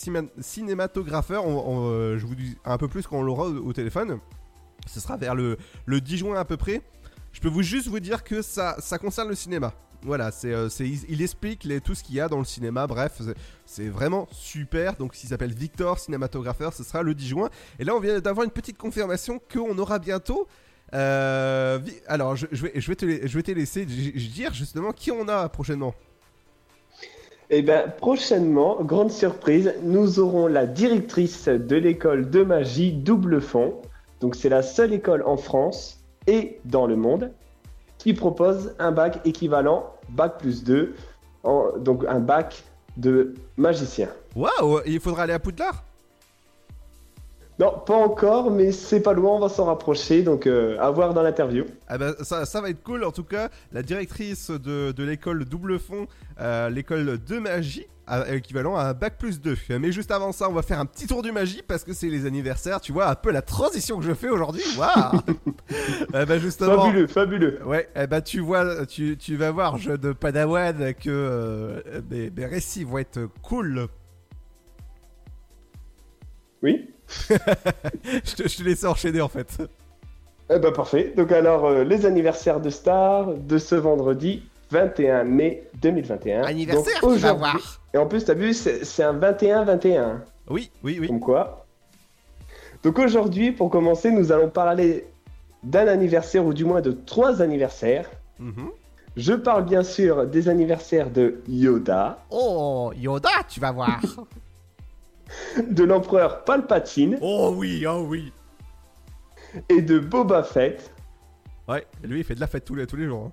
cinématographeur. On- euh, je vous dis un peu plus quand on l'aura au, au téléphone. Ce sera vers le, le 10 juin à peu près. Je peux vous juste vous dire que ça, ça concerne le cinéma. Voilà, c'est, euh, il, explique tout ce qu'il y a dans le cinéma. Bref, c'est, vraiment super. Donc, il s'appelle Victor, cinématographeur. Ce sera le 10 juin. Et là, on vient d'avoir une petite confirmation qu'on aura bientôt. euh, alors, je, vais, te, laisser dire justement qui on a prochainement. Eh bien, prochainement, grande surprise, nous aurons la directrice de l'école de magie Double Fond. Donc, c'est la seule école en France et dans le monde qui propose un bac équivalent bac plus 2, en- donc un bac de magicien. Waouh, il faudra aller à Poudlard? Non, pas encore, mais c'est pas loin, on va s'en rapprocher, donc euh, à voir dans l'interview. Ah bah, ça, ça va être cool en tout cas. La directrice de, de l'école Double Fond, euh, l'école de magie, équivalent à un bac plus 2. Mais juste avant ça, on va faire un petit tour du magie parce que c'est les anniversaires. Tu vois un peu la transition que je fais aujourd'hui. Waouh (laughs) Eh bah justement. Fabuleux, fabuleux. Ouais, eh bah tu vois, tu, tu vas voir, jeu de Padawan, que euh, mes, mes récits vont être cool. Oui (laughs) je, te, je te laisse enchaîner en fait. Eh ben parfait. Donc alors, euh, les anniversaires de Star de ce vendredi 21 mai 2021. Anniversaire, Donc, tu vas aujourd'hui- voir. Et en plus, t'as vu, c'est un 21-21. Oui, oui, oui. Comme quoi. Donc aujourd'hui, pour commencer, nous allons parler d'un anniversaire, ou du moins de trois anniversaires. Mhm. Je parle bien sûr des anniversaires de Yoda, Oh, Yoda, tu vas voir. (laughs) de l'empereur Palpatine oh oui, oh oui. et de Boba Fett. Ouais, lui il fait de la fête tous les, tous les jours. hein.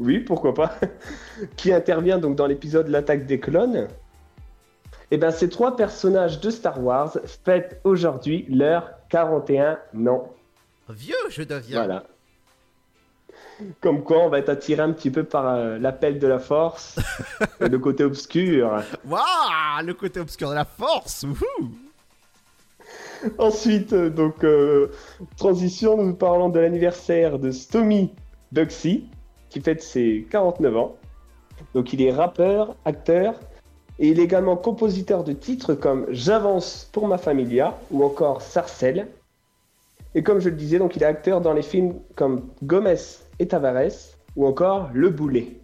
Oui, pourquoi pas. (laughs) qui intervient donc dans l'épisode L'attaque des clones. Et bien, ces trois personnages de Star Wars fêtent aujourd'hui leur 41 ans. Vieux, je deviens. Voilà. Comme quoi, on va être attiré un petit peu par euh, l'appel de la force (laughs) et le côté obscur. Waouh, le côté obscur de la force. wouhou. Ensuite, euh, donc, euh, transition, nous parlons de l'anniversaire de Stomy Bugsy, qui fête ses 49 ans. Donc, il est rappeur, acteur, et il est également compositeur de titres comme J'avance pour ma familia ou encore Sarcelle. Et comme je le disais, donc, il est acteur dans les films comme Gomez et Tavares ou encore Le Boulet.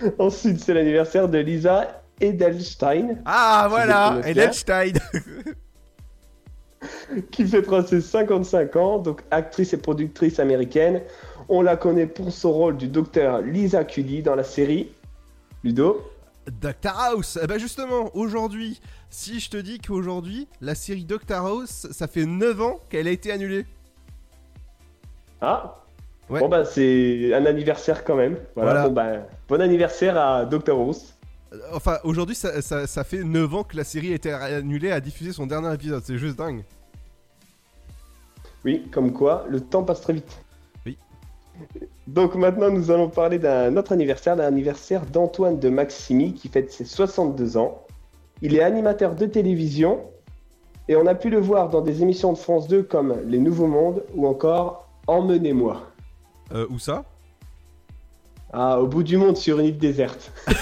(laughs) Ensuite, c'est l'anniversaire de Lisa Edelstein. Ah voilà, Edelstein. (laughs) qui fêtera ses 55 ans, donc actrice et productrice américaine. On la connaît pour son rôle du docteur Lisa Cully dans la série Ludo. Doctor House. Eh ben justement, aujourd'hui, si je te dis qu'aujourd'hui, la série Doctor House, ça fait 9 ans qu'elle a été annulée. Ah Ouais. Bon bah c'est un anniversaire quand même. Voilà, Voilà. Bon, bah, bon anniversaire à Dr House. Euh, Enfin, aujourd'hui, ça, ça- ça fait 9 ans que la série a été annulée à diffuser son dernier épisode. C'est juste dingue. Oui, comme quoi, le temps passe très vite. Donc maintenant, nous allons parler d'un autre anniversaire, d'un anniversaire d'Antoine de Maximi qui fête ses 62 ans. Il est animateur de télévision et on a pu le voir dans des émissions de France 2 comme Les Nouveaux Mondes ou encore Emmenez-moi. Euh, où ça? Ah, au bout du monde sur une île déserte. (laughs)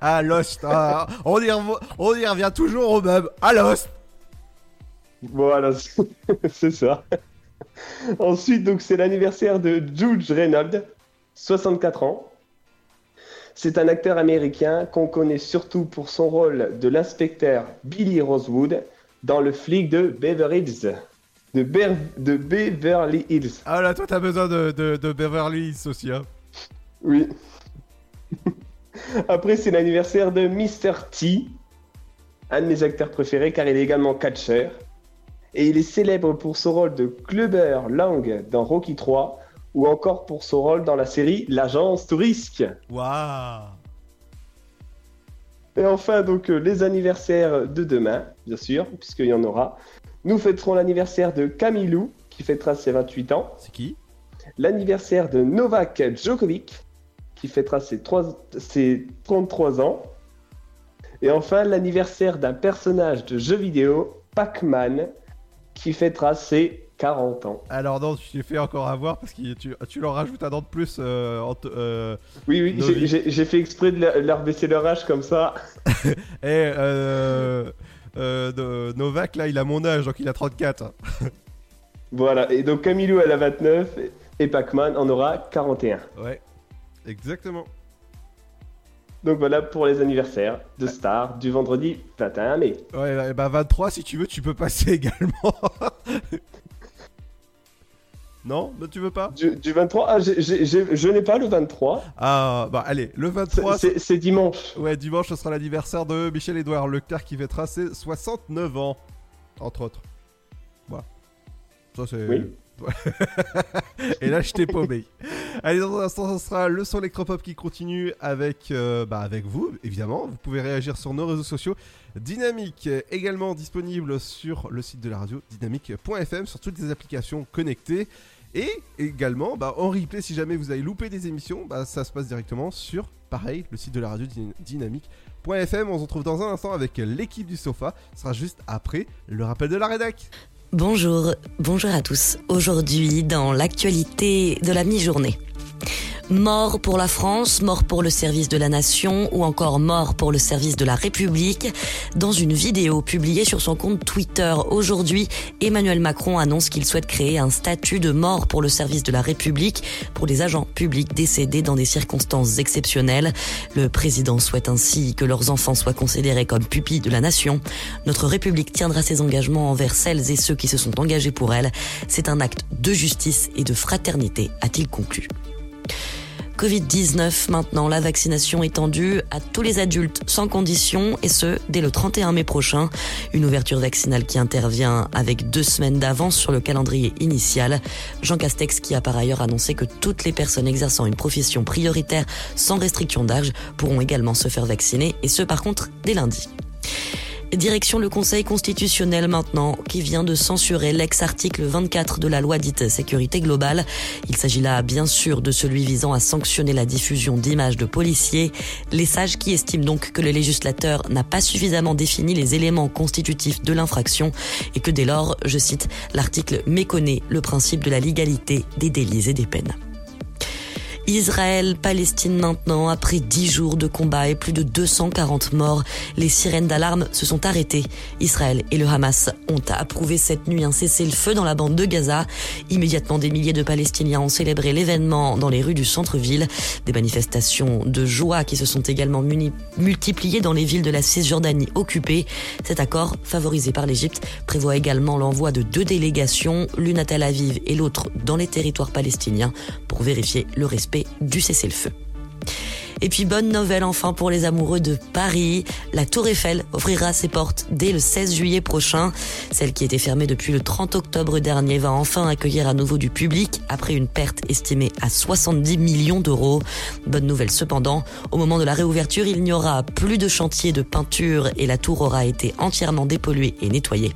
Ah, Lost. ah, on, y revo- on y revient toujours au même. Ah, Lost. Voilà, (laughs) c'est ça. (laughs) Ensuite, donc, c'est l'anniversaire de Judge Reynolds, 64 ans. C'est un acteur américain qu'on connaît surtout pour son rôle de l'inspecteur Billy Rosewood dans le flic de Beverly Hills. De, Ber- de Beverly Hills. Ah là, toi, t'as besoin de, de, de Beverly Hills aussi. Hein. Oui. (laughs) Après, c'est l'anniversaire de Mr. T, un de mes acteurs préférés car il est également catcheur. Et il est célèbre pour son rôle de Clubber Lang dans Rocky 3 ou encore pour son rôle dans la série L'Agence Tourisque. Waouh. Et enfin, donc, euh, les anniversaires de demain, bien sûr, puisqu'il y en aura. Nous fêterons l'anniversaire de Camilou, qui fêtera ses 28 ans. C'est qui? L'anniversaire de Novak Djokovic, qui fêtera ses, trois- ses 33 ans. Et enfin, l'anniversaire d'un personnage de jeu vidéo, Pac-Man, qui fêtera ses 40 ans. Alors non, tu t'es fait encore avoir parce que tu, tu leur rajoutes un an de plus. euh, en euh, Oui, oui, j'ai- fait exprès de leur- baisser leur âge comme ça. (laughs) Et euh, euh, de- Novak, là, il a mon âge, donc il a 34. (laughs) Voilà, et donc Camilo elle a 29 et Pac-Man en aura 41. Ouais, exactement. Donc voilà pour les anniversaires de stars du vendredi 21 mai. Ouais, bah 23, si tu veux, tu peux passer (laughs) également. non Bah, Tu veux pas? Du, du 23, ah, j'ai- je n'ai pas le 23. Ah, bah allez, le 23. C'est- C'est dimanche. Ouais, dimanche, ce sera l'anniversaire de Michel-Édouard Leclerc qui fêtera ses 69 ans. Entre autres. Voilà. Ça, c'est. Oui. Et là, je t'ai paumé. Allez, dans un instant, ce sera le son électropop qui continue avec, euh, bah, avec vous, évidemment. Vous pouvez réagir sur nos réseaux sociaux. Dynamique, également disponible sur le site de la radio, dynamique.fm, sur toutes les applications connectées. Et également, bah, en replay, si jamais vous avez loupé des émissions, bah, ça se passe directement sur, pareil, le site de la radio Dyn- dynamique.fm. On se retrouve dans un instant avec l'équipe du sofa. Ce sera juste après le rappel de la rédac. Bonjour, bonjour à tous. Aujourd'hui, dans l'actualité de la mi-journée. Mort pour la France, mort pour le service de la nation ou encore mort pour le service de la République. Dans une vidéo publiée sur son compte Twitter aujourd'hui, Emmanuel Macron annonce qu'il souhaite créer un statut de mort pour le service de la République pour les agents publics décédés dans des circonstances exceptionnelles. Le président souhaite ainsi que leurs enfants soient considérés comme pupilles de la nation. Notre République tiendra ses engagements envers celles et ceux qui se sont engagés pour elle. C'est un acte de justice et de fraternité, a-t-il conclu. Covid-19 maintenant, la vaccination étendue à tous les adultes sans condition et ce, dès le 31 mai prochain. Une ouverture vaccinale qui intervient avec deux semaines d'avance sur le calendrier initial. Jean Castex qui a par ailleurs annoncé que toutes les personnes exerçant une profession prioritaire sans restriction d'âge pourront également se faire vacciner et ce par contre dès lundi. Direction le Conseil constitutionnel maintenant, qui vient de censurer l'ex-article 24 de la loi dite sécurité globale. Il s'agit là bien sûr de celui visant à sanctionner la diffusion d'images de policiers. Les sages qui estiment donc que le législateur n'a pas suffisamment défini les éléments constitutifs de l'infraction et que dès lors, je cite, l'article méconnaît le principe de la légalité des délits et des peines. Israël, Palestine maintenant, après 10 jours de combat et plus de 240 morts, les sirènes d'alarme se sont arrêtées. Israël et le Hamas ont approuvé cette nuit un cessez-le-feu dans la bande de Gaza. Immédiatement, des milliers de Palestiniens ont célébré l'événement dans les rues du centre-ville. Des manifestations de joie qui se sont également multipliées dans les villes de la Cisjordanie occupée. Cet accord, favorisé par l'Égypte, prévoit également l'envoi de deux délégations, l'une à Tel Aviv et l'autre dans les territoires palestiniens, pour vérifier le respect du cessez-le-feu. Et puis bonne nouvelle enfin pour les amoureux de Paris. La Tour Eiffel ouvrira ses portes dès le 16 juillet prochain. Celle qui était fermée depuis le 30 octobre dernier va enfin accueillir à nouveau du public après une perte estimée à 70 millions d'euros. Bonne nouvelle cependant, au moment de la réouverture, il n'y aura plus de chantier de peinture et la tour aura été entièrement dépolluée et nettoyée.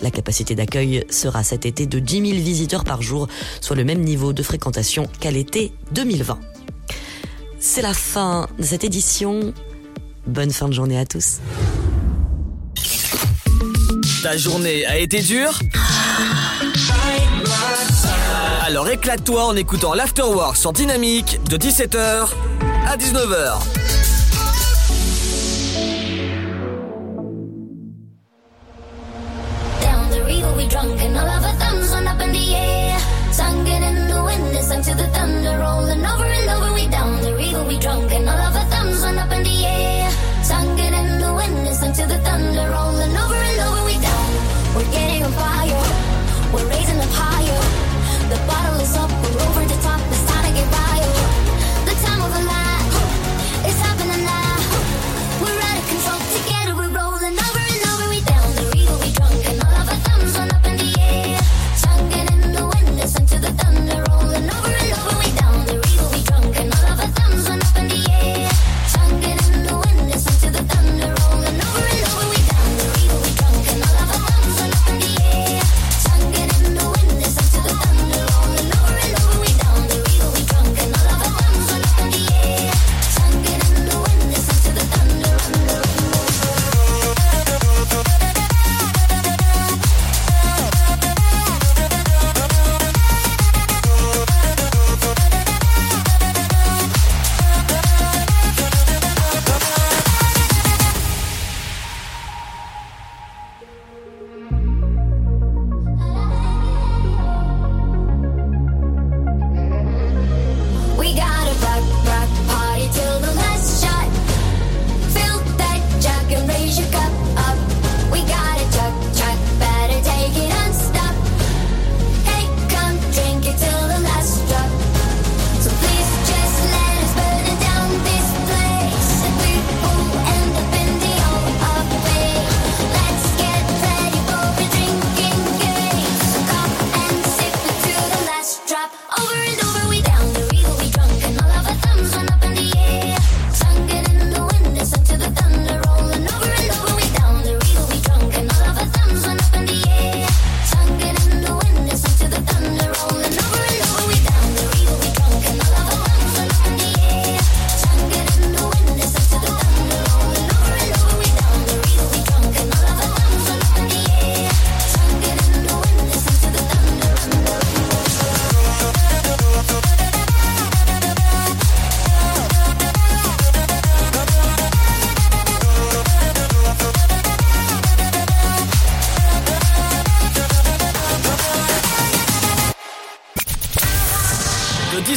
La capacité d'accueil sera cet été de 10 000 visiteurs par jour, soit le même niveau de fréquentation qu'à l'été 2020. C'est la fin de cette édition. Bonne fin de journée à tous. Ta journée a été dure Alors éclate-toi en écoutant l'Afterwork sur Dynamique de 17h à 19h.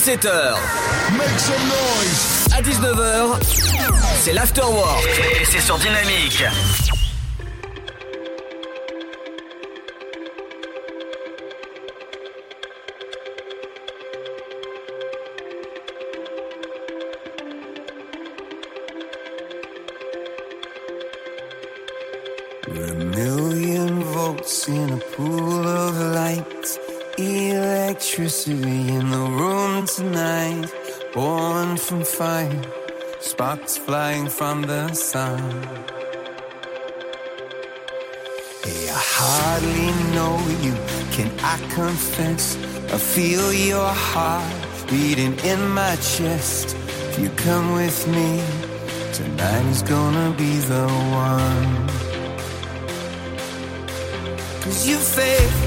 17h. Make some noise. À 19h, c'est l'afterwork. Et c'est sur Dynamique. We're a million volts in a pool of light. Electricity in the room tonight, born from fire, sparks flying from the sun. Hey, I hardly know you, can I confess? I feel your heart beating in my chest. If you come with me, tonight is gonna be the one. Cause you fake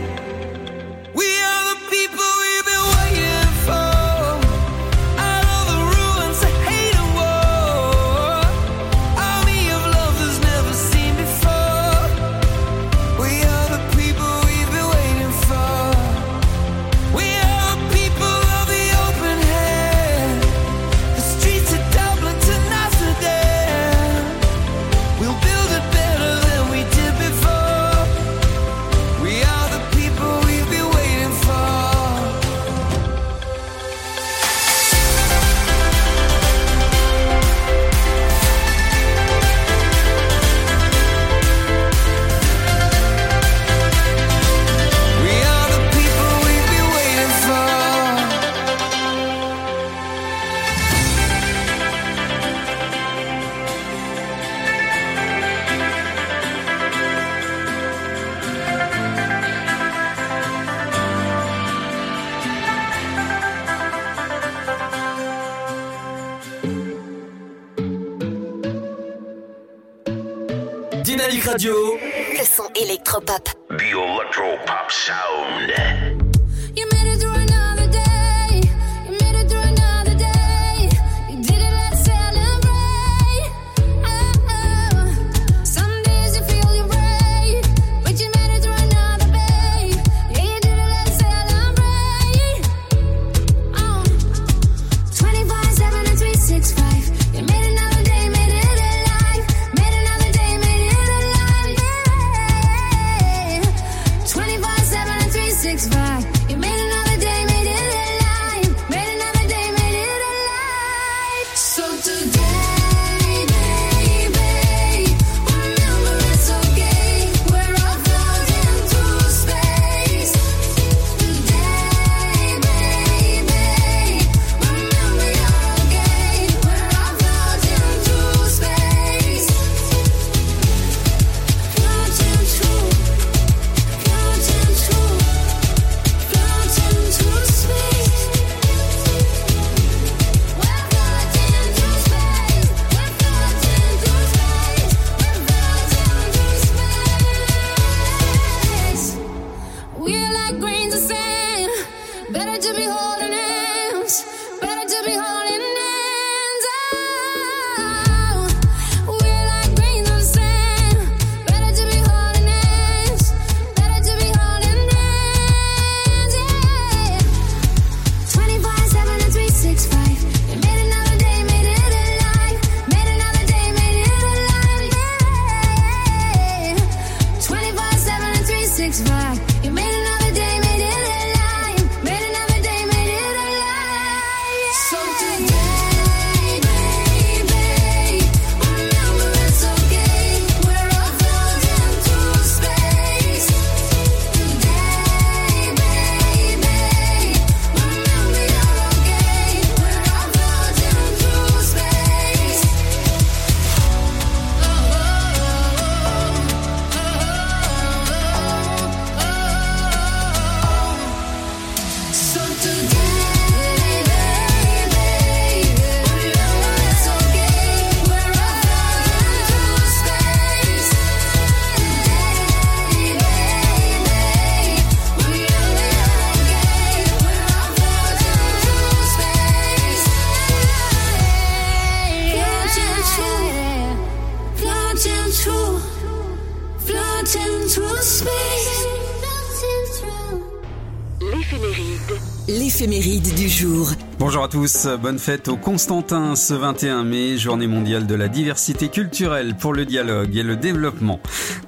Bonne fête au Constantin ce 21 mai, journée mondiale de la diversité culturelle pour le dialogue et le développement.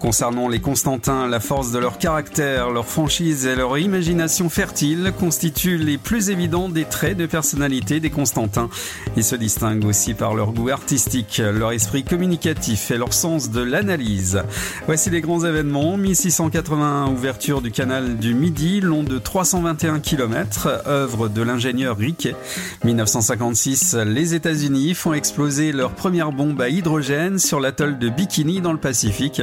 Concernant les Constantins, la force de leur caractère, leur franchise et leur imagination fertile constituent les plus évidents des traits de personnalité des Constantins. Ils se distinguent aussi par leur goût artistique, leur esprit communicatif et leur sens de l'analyse. Voici les grands événements. 1681, ouverture du canal du Midi, long de 321 km, œuvre de l'ingénieur Riquet. 1956, les États-Unis font exploser leur première bombe à hydrogène sur l'atoll de Bikini dans le Pacifique.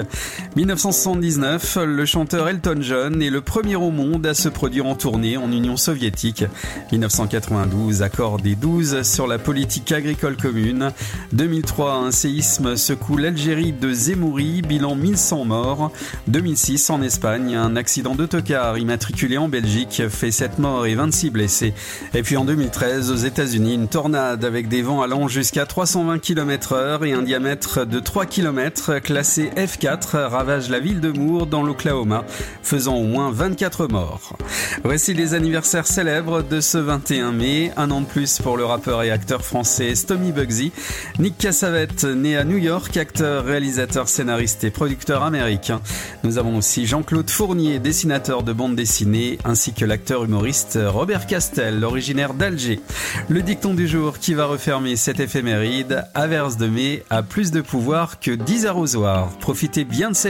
1979, le chanteur Elton John est le premier au monde à se produire en tournée en Union soviétique. 1992, accord des 12 sur la politique agricole commune. 2003, un séisme secoue l'Algérie de Zemouri, bilan 1100 morts. 2006, en Espagne, un accident d'autocar immatriculé en Belgique fait 7 morts et 26 blessés. Et puis en 2013, aux États-Unis, une tornade avec des vents allant jusqu'à 320 km heure et un diamètre de 3 km classé F4 ravage la ville de Moore dans l'Oklahoma, faisant au moins 24 morts. Voici les anniversaires célèbres de ce 21 mai, un an de plus pour le rappeur et acteur français Stomy Bugsy, Nick Cassavette, né à New York, acteur, réalisateur, scénariste et producteur américain. Nous avons aussi Jean-Claude Fournier, dessinateur de bande dessinée, ainsi que l'acteur humoriste Robert Castel, originaire d'Alger. Le dicton du jour qui va refermer cette éphéméride, averse de mai a plus de pouvoir que 10 arrosoirs. Profitez bien de cette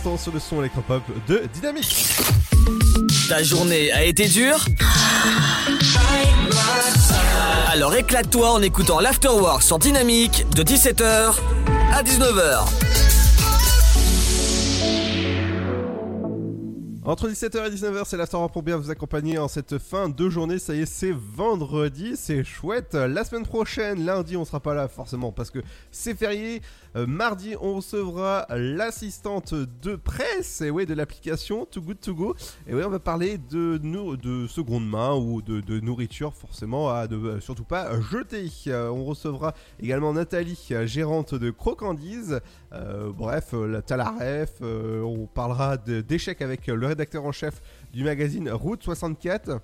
l'instant sur le son électropop de Dynamique. Ta journée a été dure Alors éclate-toi en écoutant l'Afterwork sur Dynamique de 17h à 19h. Entre 17h et 19h, c'est l'Afterwork pour bien vous accompagner en cette fin de journée. Ça y est, c'est vendredi, c'est chouette. La semaine prochaine, lundi, on sera pas là forcément parce que c'est férié. Euh, mardi, on recevra l'assistante de presse, et de l'application Too Good To Go. Et on va parler de, de seconde main ou de, nourriture, forcément, à ne surtout pas jeter. Euh, on recevra également Nathalie, euh, gérante de Crocandise. Euh, bref, euh, la Talaref, euh, on parlera d'échecs avec le rédacteur en chef du magazine Route 64.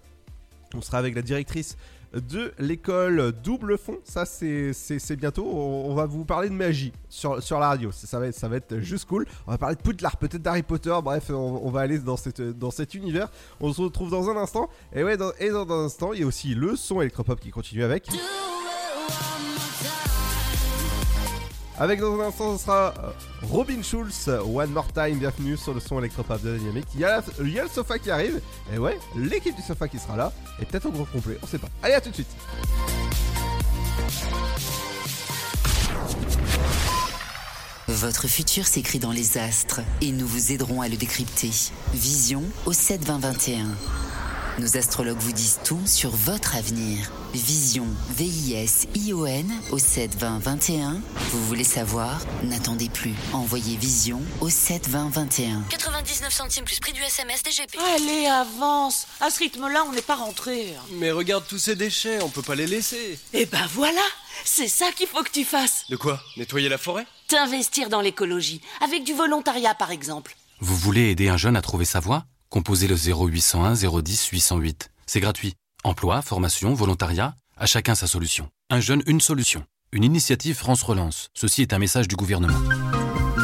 On sera avec la directrice de l'école Double Fond. Ça, c'est bientôt. On, va vous parler de magie sur, la radio. Ça, va être, ça juste cool. On va parler de Poudlard, peut-être d'Harry Potter. Bref, on, va aller dans cet univers. On se retrouve dans un instant. Et ouais, dans, et dans un instant, il y a aussi le son électropop qui continue avec. Avec dans un instant, ce sera euh, Robin Schulz, One More Time, bienvenue sur le son électropop de Dynamique. Il y, a il y a le sofa qui arrive, et ouais, l'équipe du sofa qui sera là, et peut-être au gros complet, on sait pas. Allez, à tout de suite. Votre futur s'écrit dans les astres et nous vous aiderons à le décrypter. Vision au 7 20 21. Nos astrologues vous disent tout sur votre avenir. Vision, V-I-S-I-O-N au 7 20 21. Vous voulez savoir? N'attendez plus. Envoyez Vision au 7 20 21. 99 centimes plus prix du SMS DGP. Allez, avance. À ce rythme-là, on n'est pas rentré. Mais regarde tous ces déchets, on peut pas les laisser. Eh ben voilà, c'est ça qu'il faut que tu fasses. De quoi? Nettoyer la forêt? T'investir dans l'écologie, avec du volontariat par exemple. Vous voulez aider un jeune à trouver sa voie? Composez le 0801 010 808. C'est gratuit. Emploi, formation, volontariat, à chacun sa solution. Un jeune, une solution. Une initiative France Relance. Ceci est un message du gouvernement.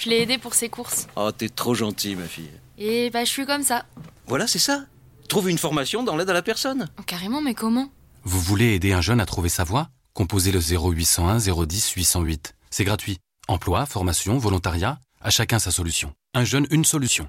Je l'ai aidée pour ses courses. Oh, t'es trop gentil, ma fille. Et bah, je suis comme ça. Voilà, c'est ça. Trouve une formation dans l'aide à la personne. Oh, carrément, mais comment? Vous voulez aider un jeune à trouver sa voie? Composez le 0801 010 808. C'est gratuit. Emploi, formation, volontariat, à chacun sa solution. Un jeune, une solution.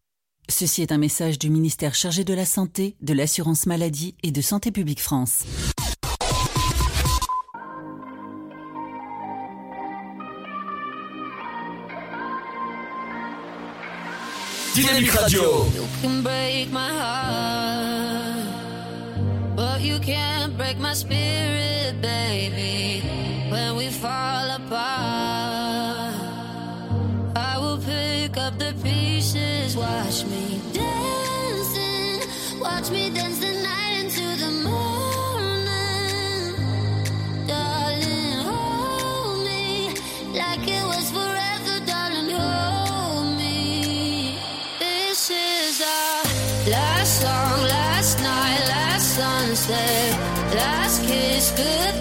Ceci est un message du ministère chargé de la Santé, de l'Assurance Maladie et de Santé Publique France. Dynamique Radio. You can break my heart, but you can't break my spirit, baby. When we fall apart, Watch me dancing, watch me dance the night into the morning, darling. Hold me like it was forever, darling. Hold me. This is our last song, last night, last sunset, last kiss, goodbye,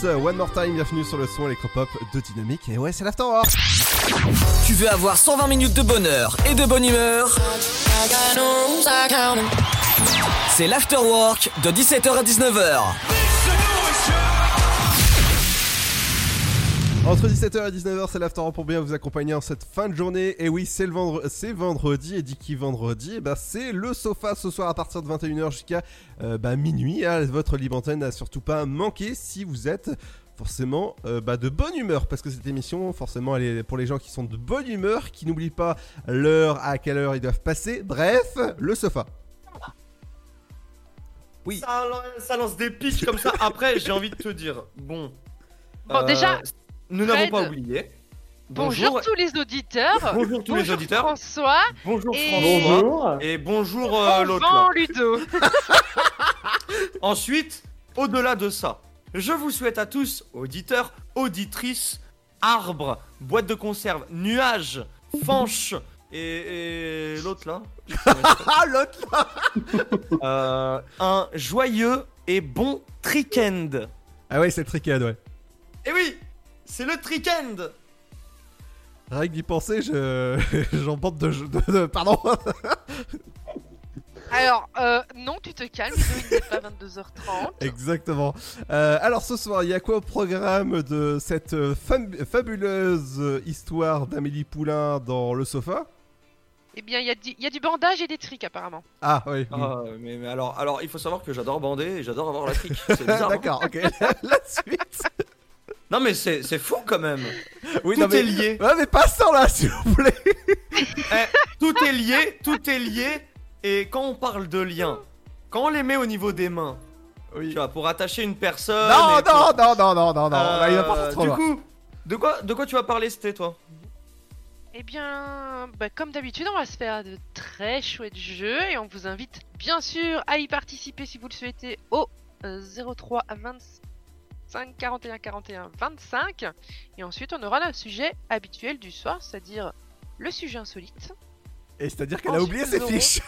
Schulz, One More Time, bienvenue sur le son électropop de Dynamique. Et ouais, c'est l'afterwork. Tu veux avoir 120 minutes de bonheur et de bonne humeur? C'est l'afterwork de 17h à 19h. Entre 17h et 19h, c'est l'afterwork pour bien vous accompagner en cette fin de journée. Et oui, c'est le vendre... c'est vendredi. Et dit qui vendredi, eh ben, c'est le sofa ce soir à partir de 21h jusqu'à euh, bah, minuit. hein. Votre libre antenne n'a surtout pas manqué si vous êtes forcément euh, bah, de bonne humeur parce que cette émission forcément elle est pour les gens qui sont de bonne humeur qui n'oublient pas l'heure à quelle heure ils doivent passer bref le sofa Oui. Ça, ça lance des pics comme ça. Après, j'ai envie de te dire, bon. Bon, euh, déjà, nous n'avons pas oublié. Bonjour, tous les auditeurs. Bonjour tous les auditeurs. François. Bonjour et... François. Et bonjour euh, l'autre. là. Bonjour Ludo. (laughs) Ensuite, au-delà de ça, je vous souhaite à tous, auditeurs, auditrices, arbres, boîtes de conserve, nuages, fanches et, et l'autre là. Ah (laughs) l'autre là (laughs) Euh, Un joyeux et bon trick-end. ah ouais c'est le trickhead ouais Et oui, c'est le trick-end. rien que d'y penser je (laughs) j'en porte de, de- de- pardon (laughs) Alors, euh, non, tu te calmes, il n'est pas 22h30. Exactement. Euh, alors ce soir, il y a quoi au programme de cette euh, fam- fabuleuse histoire d'Amélie Poulain dans le sofa? Eh bien, il y, a du- il y a du bandage et des triques apparemment. Ah oui. Ah, mais, mais alors, alors, il faut savoir que j'adore bander et j'adore avoir la trique. C'est (laughs) bizarre. hein D'accord, ok. la suite. Non, mais c'est c'est fou quand même. Oui, tout non, mais- est lié. Ouais, mais pas sans là, (laughs) s'il vous plaît. Eh, tout est lié, tout est lié. Et quand on parle de liens, quand on les met au niveau des mains, tu vois, pour attacher une personne. Non, non, pour- non, non, non, non, non. Il va Euh, pas trop Du loin. coup, de quoi, de quoi tu vas parler, c'était toi? Eh bien, bah, comme d'habitude, on va se faire de très chouettes jeux et on vous invite bien sûr à y participer si vous le souhaitez au euh, 03 25 41 41 25. Et ensuite, on aura le sujet habituel du soir, c'est-à-dire le sujet insolite. Et c'est-à-dire qu'elle a oublié ses aurons- fiches.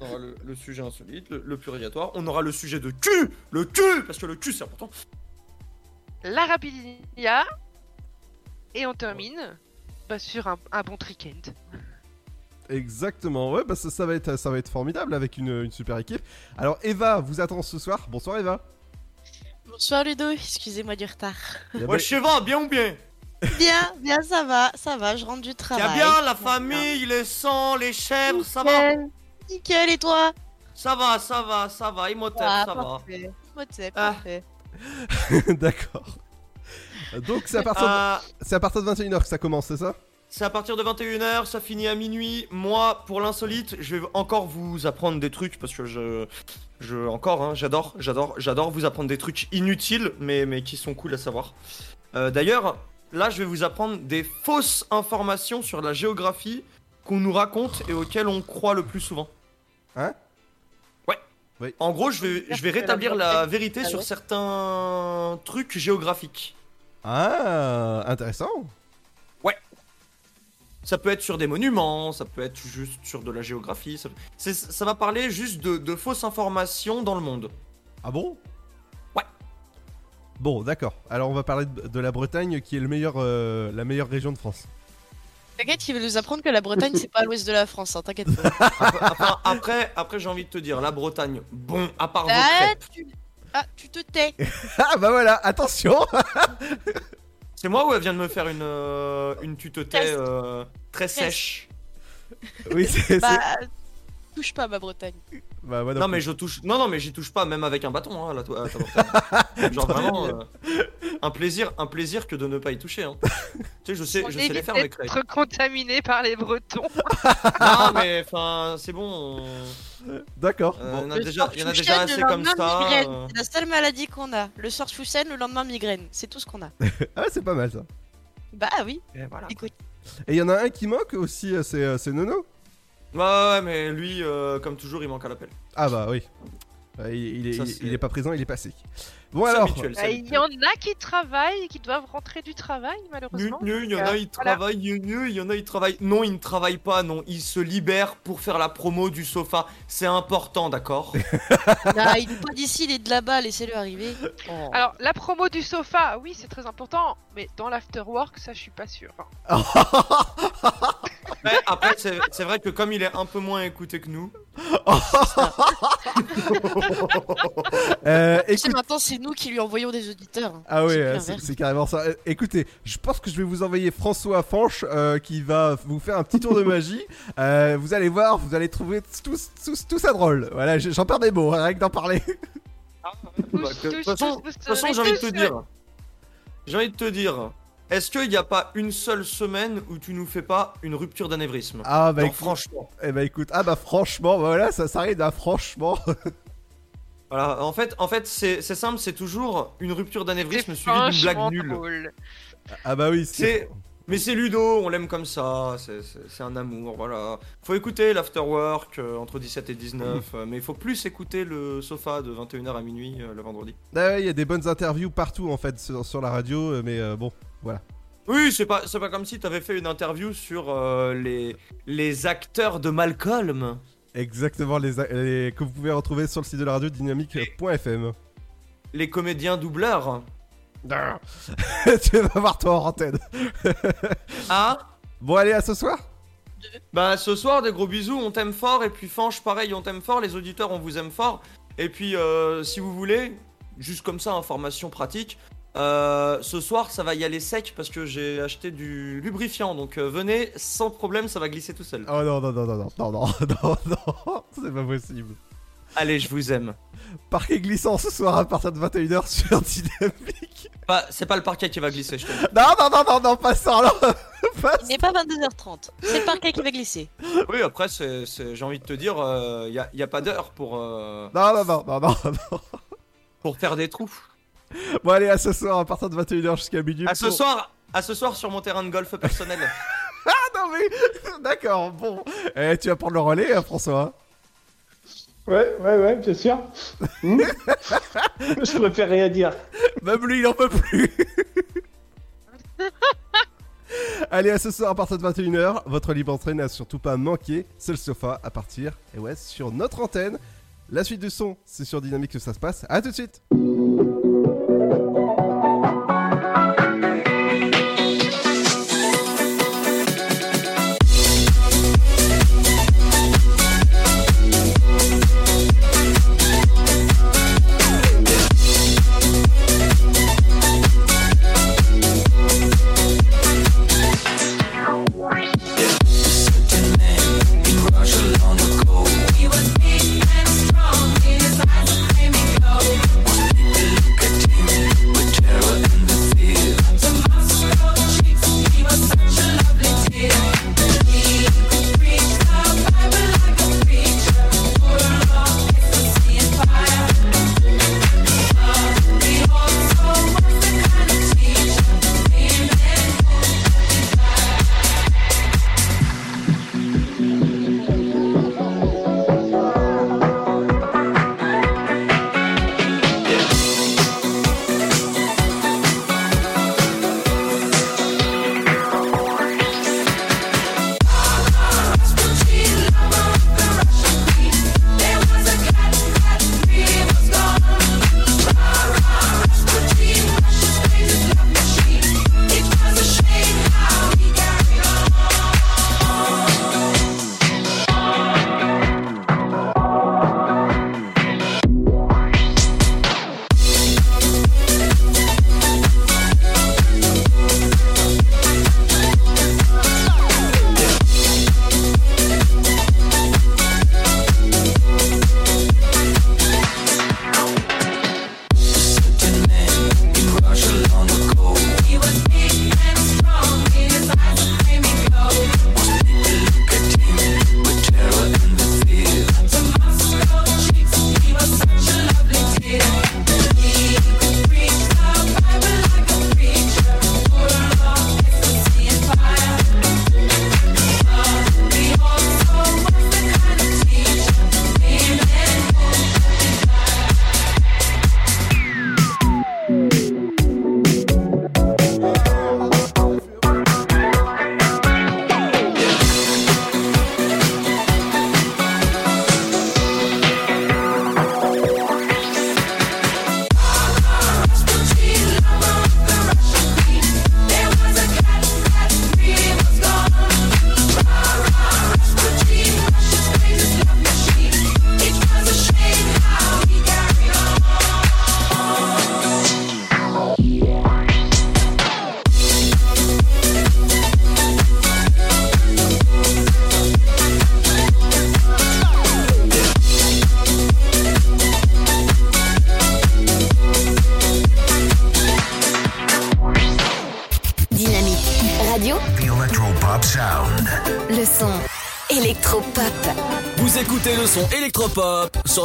On aura le, le sujet insolite, le, le purgatoire. On aura le sujet de cul, le cul, parce que le cul c'est important. La rapidinia. Et on termine bah, sur un, un bon trick-end. Exactement, ouais, bah ça, ça va être, ça va être formidable avec une, une super équipe. Alors Eva vous attend ce soir. Bonsoir Eva. Bonsoir Ludo, excusez-moi du retard. Ben, Ouais, Cheva, bien ou bien? Bien, bien, ça va, ça va, je rentre du travail. Tiens bien, la famille, les sangs, les chèvres, ça va? Nickel. Et toi? Ça va, ça va, ça va, Imhotep, Ah, ça va? Imhotep, Ah. parfait. (laughs) D'accord. Donc c'est à partir, Euh, de, c'est à partir de 21h que ça commence, c'est ça? C'est à partir de 21h, ça finit à minuit. Moi, pour l'insolite, je vais encore vous apprendre des trucs parce que je. Je. Encore, hein, j'adore, j'adore, j'adore vous apprendre des trucs inutiles, mais, mais qui sont cool à savoir. Euh, D'ailleurs, là, je vais vous apprendre des fausses informations sur la géographie qu'on nous raconte et auxquelles on croit le plus souvent. Hein? Ouais. Oui. En gros, je vais, je vais rétablir la vérité sur certains trucs géographiques. Ah, intéressant. Ça peut être sur des monuments, ça peut être juste sur de la géographie. Ça, c'est- ça va parler juste de, de fausses informations dans le monde. Ah bon? Ouais. Bon, d'accord. Alors on va parler de, de la Bretagne qui est le meilleur, euh, la meilleure région de France. T'inquiète, il va nous apprendre que la Bretagne, c'est pas à l'ouest de la France, hein, t'inquiète pas. (laughs) Après, après j'ai envie de te dire, la Bretagne, bon, à part vos Ah, crêpes. tu... ah, tu te tais. (laughs) ah bah voilà, attention (laughs) C'est moi ou elle vient de me faire une, euh, une tu te tais euh, très sèche (laughs) Oui, c'est. Bah, touche pas ma Bretagne. Bah, moi non mais je touche, non non mais j'y touche pas même avec un bâton hein, la to- à ta Bretagne. (laughs) Genre vraiment euh, un plaisir, un plaisir que de ne pas y toucher. Hein. (laughs) tu sais je sais, On je sais les faire mes d'être crêpes. contaminé par les Bretons. (laughs) Non mais enfin c'est bon. on- D'accord. Euh, bon. il y en a Le déjà, il y en a Sortfouchen, déjà le assez comme lendemain, ça. migraine. euh. C'est la seule maladie qu'on a. Le Sortfouchen, le lendemain migraine. C'est tout ce qu'on a. (laughs) Ah, c'est pas mal ça. Bah oui. Et voilà. Écoute. Et il y en a un qui moque aussi, euh, c'est euh, c'est Nono. Ouais, ouais mais lui euh, comme toujours il manque à l'appel. Ah bah oui. Il, il est, Ça, il est pas présent, il est passé. Bon alors. habituel, Bah, Il y en a qui travaillent et qui doivent rentrer du travail, malheureusement. Il y en a, euh, ils voilà. travaillent, il y en a, ils travaillent. Non, ils ne travaillent pas, non, ils se libèrent pour faire la promo du sofa. C'est important, d'accord (laughs) il est pas d'ici, il est de là-bas, laissez-le arriver. Oh. Alors, la promo du sofa, oui, c'est très important, mais dans l'afterwork, ça, je suis pas sûr. (laughs) Ouais, après, c'est c'est vrai que comme il est un peu moins écouté que nous. (laughs) Euh, écoute- maintenant, c'est nous qui lui envoyons des auditeurs. hein. Ah ouais, C'est plus euh, c'est carrément ça. Euh, Écoutez, je pense que je vais vous envoyer François Fanche euh, qui va vous faire un petit tour de magie. (laughs) Euh, vous allez voir, vous allez trouver tout, tout, tout ça drôle. Voilà, j'en perds des mots, hein, rien que d'en parler. (laughs) Bah, De toute façon, j'ai envie de te dire. J'ai envie de te dire. Est-ce qu'il n'y a pas une seule semaine où tu nous fais pas une rupture d'anévrisme? Ah bah écoute- franchement. Eh bah écoute, ah bah franchement, bah voilà, ça s'arrête à franchement. (laughs) Voilà, en fait, en fait c'est simple, c'est toujours une rupture d'anévrisme suivie d'une blague nulle. drôle. ah bah oui, C'est. Mais c'est Ludo, on l'aime comme ça, c'est- un amour, voilà. Faut écouter l'afterwork euh, entre 17 et 19, euh, mais il faut plus écouter le sofa de 21h à minuit euh, le vendredi. Ah ouais, il y a des bonnes interviews partout en fait sur, sur la radio, euh, mais euh, bon, voilà. Oui, c'est pas, c'est pas comme si t'avais fait une interview sur euh, les, les acteurs de Malcolm. Exactement, les, les- que vous pouvez retrouver sur le site de la radio dynamique.fm. Les comédiens doubleurs. (laughs) tu vas voir toi en antenne. (laughs) Ah Bon, allez, à ce soir Bah ce soir, des gros bisous, on t'aime fort, et puis Fanche, pareil, on t'aime fort, les auditeurs, on vous aime fort. Et puis, euh, si vous voulez, juste comme ça, information pratique, Euh, ce soir, ça va y aller sec parce que j'ai acheté du lubrifiant. Donc euh, venez sans problème, ça va glisser tout seul. Oh non, non, non, non, non, non, non, non, non, c'est pas possible. Allez, je vous aime. Parquet glissant ce soir à partir de 21h sur Dynamique. Pas- c'est pas le parquet qui va glisser, je te dis. Non, non, non, non, non, pas ça alors. Il n'est pas 22h30. C'est le parquet qui va glisser. Oui, après, c'est, c'est- j'ai envie de te dire, il n'y a, y a pas d'heure pour, euh, Non, non, non, non, non, non. pour faire des trous. (laughs) Bon, allez, à ce soir à partir de 21h jusqu'à minuit. À ce pour- soir, à ce soir sur mon terrain de golf personnel. (laughs) Ah non, mais. (laughs) D'accord, bon. Eh, tu vas prendre le relais, hein, François. Ouais, ouais, ouais, bien sûr. Hmm Je préfère rien dire. Même lui, il en peut plus. Allez, à ce soir à partir de 21h, votre libre entrée n'a surtout pas manqué. C'est le sofa à partir, et ouais, sur notre antenne. La suite du son, c'est sur Dynamique que ça se passe. À tout de suite.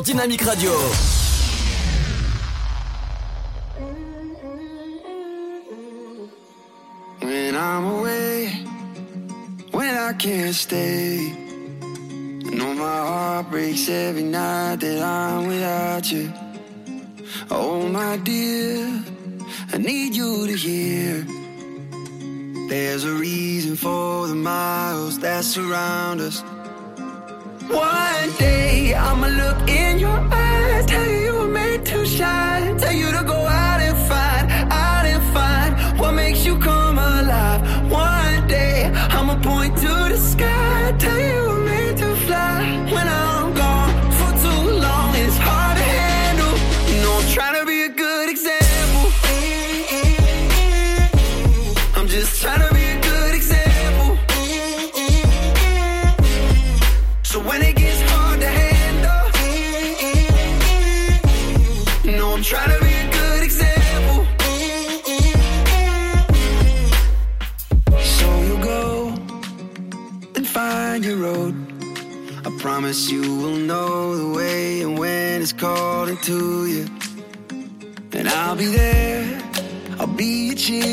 Dynamique Radio. just trying to be a good example. So when it gets hard to handle, you know I'm trying to be a good example. So you go and find your road. I promise you will know the way and when it's calling to you. And I'll be there, I'll be your cheer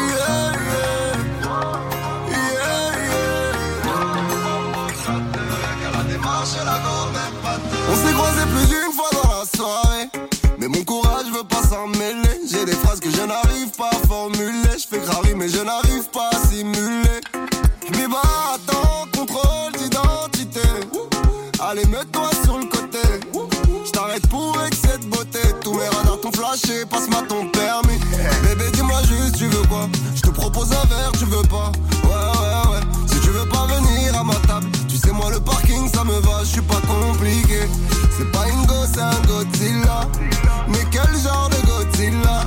Croisés plus d'une fois dans la soirée. Mais mon courage veut pas s'en mêler. J'ai des phrases que je n'arrive pas à formuler. Je fais gravi, mais je n'arrive pas à simuler. Mais bah, attends, contrôle d'identité. Allez, mets-toi sur le côté. Je t'arrête pour excès de beauté. Tous mes radars t'ont flashé, passe-moi ton permis. Bébé, dis-moi juste, tu veux quoi? Je te propose un verre, tu veux pas? Ouais, ouais, ouais. Si tu veux pas venir à ma table, tu sais, moi, le parking, ça me va, je suis pas compliqué. C'est pas une gosse, c'est un Godzilla. Mais quel genre de Godzilla?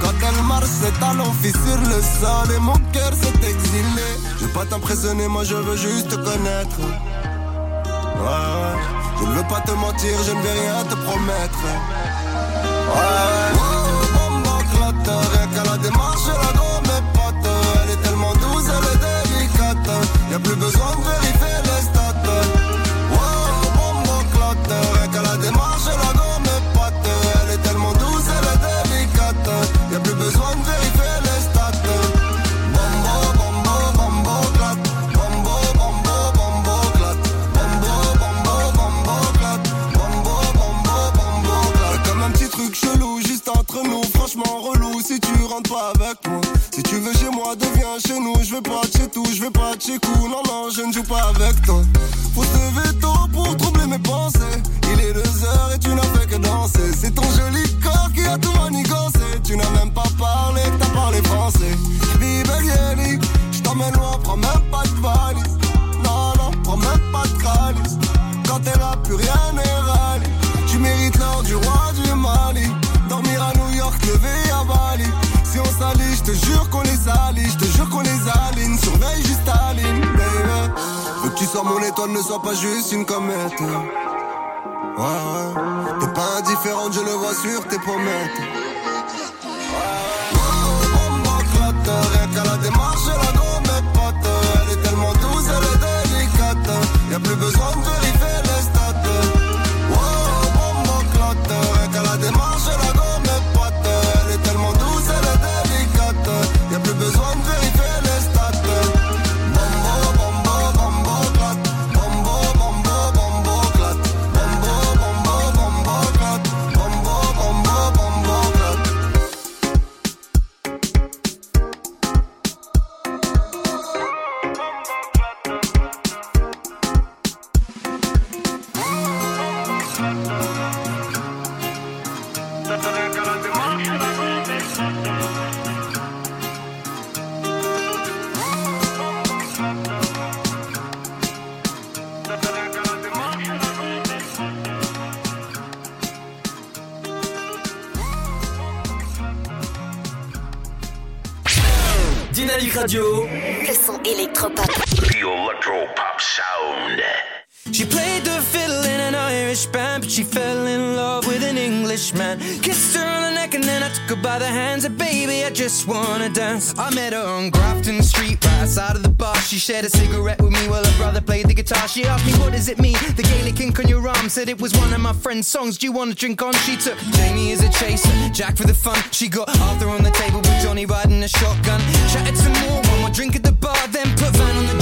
Quand elle marche, ses talons fissure le sol et mon cœur s'est exilé. Je veux pas t'impressionner, moi je veux juste te connaître. Ouais. Je ne veux pas te mentir, je ne vais rien te promettre. Ouais, rien qu'à la démarche, la gomme est pote. Elle est tellement douce, elle est délicate. Y'a plus besoin de vérifier coup. Non, non, je ne joue pas avec toi. Faut se lever tôt pour troubler mes pensées. Il est deux heures et tu n'as fait que danser. C'est ton joli corps qui a tout manigancé. Tu n'as même pas parlé, t'as parlé français. Bibelieli, je t'emmène loin, prends même pas de valise. Non, non, prends même pas de calice. Quand t'es là, plus rien n'est rallye. Tu mérites l'or du roi du Mali. Dormir à New York, lever à Bali. Si on s'allie, je te jure qu'on les salit. Je te jure qu'on les aligne. Sors mon étoile, ne sois pas juste une comète. Ouais, ouais. T'es pas indifférente, je le vois sur tes pommettes. Rien qu'à la démarche, la gomme est pote. Elle est tellement douce, elle est délicate. Y'a plus besoin de vérifier by the hands. And baby, I just wanna dance. I met her on Grafton Street, right outside of the bar. She shared a cigarette with me while her brother played the guitar. She asked me, What does it mean? The Gaelic ink on your arm said it was one of my friend's songs. Do you wanna drink on? She took Jamie as a chaser, Jack for the fun. She got Arthur on the table with Johnny riding a shotgun. Chatted some more, one more drink at the bar, then put Van on the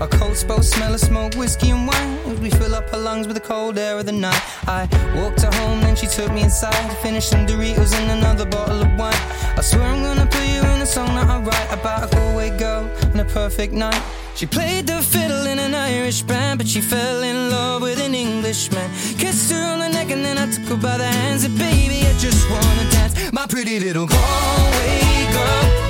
Our coats both smell of smoke, whiskey and wine. We fill up her lungs with the cold air of the night. I walked her home, then she took me inside. Finished some Doritos and another bottle of wine. I swear I'm gonna put you in a song that I write about a Galway girl and a perfect night. She played the fiddle in an Irish band, but she fell in love with an Englishman. Kissed her on the neck and then I took her by the hands. And baby, I just wanna dance, my pretty little Galway girl.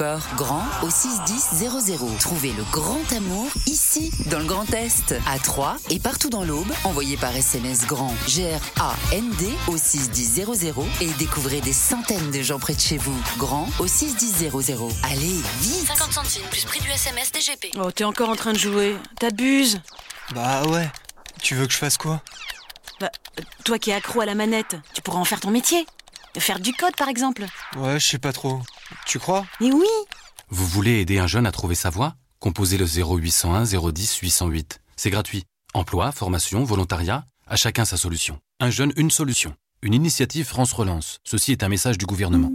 Encore Grand au 61000. Trouvez le grand amour ici, dans le Grand Est, à Troyes et partout dans l'Aube. Envoyez par SMS grand G-R-A-N-D au 61000 et découvrez des centaines de gens près de chez vous. Grand au 61000. Allez, vite 50 centimes plus prix du SMS DGP. Oh, t'es encore en train de jouer. T'abuses. Bah ouais. Tu veux que je fasse quoi? Bah, euh, toi qui es accro à la manette, tu pourras en faire ton métier. Faire du code, par exemple. Ouais, je sais pas trop. Tu crois? Mais oui Vous voulez aider un jeune à trouver sa voie? Composez le 0801 010 808. C'est gratuit. Emploi, formation, volontariat, à chacun sa solution. Un jeune, une solution. Une initiative France Relance. Ceci est un message du gouvernement.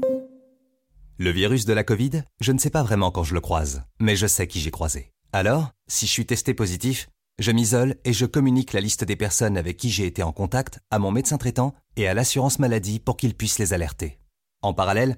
Le virus de la Covid, je ne sais pas vraiment quand je le croise, mais je sais qui j'ai croisé. Alors, si je suis testé positif, je m'isole et je communique la liste des personnes avec qui j'ai été en contact à mon médecin traitant et à l'assurance maladie pour qu'ils puissent les alerter. En parallèle,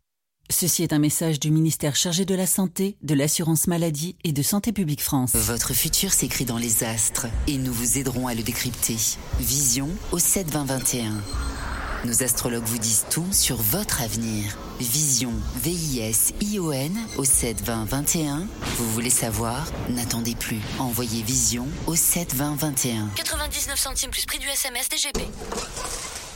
Ceci est un message du ministère chargé de la Santé, de l'Assurance Maladie et de Santé Publique France. Votre futur s'écrit dans les astres et nous vous aiderons à le décrypter. Vision au 72021. Nos astrologues vous disent tout sur votre avenir. Vision, V-I-S-I-O-N au 72021. Vous voulez savoir? N'attendez plus. Envoyez Vision au 72021. 99 centimes plus prix du SMS DGP.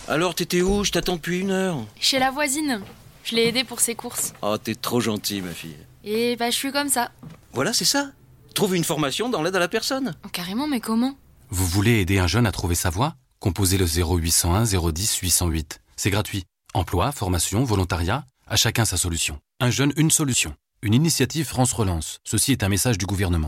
Alors, t'étais où? Je t'attends depuis une heure. Chez la voisine. Je l'ai aidée pour ses courses. Oh, t'es trop gentil, ma fille. Et bah, je suis comme ça. Voilà, c'est ça. Trouve une formation dans l'aide à la personne. Oh, carrément, mais comment? Vous voulez aider un jeune à trouver sa voie? Composez le 0801 010 808. C'est gratuit. Emploi, formation, volontariat, à chacun sa solution. Un jeune, une solution. Une initiative France Relance. Ceci est un message du gouvernement.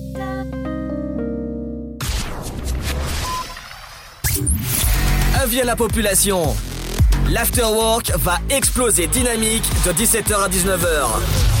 Avis à la population. L'afterwork va exploser dynamique de 17h à 19h.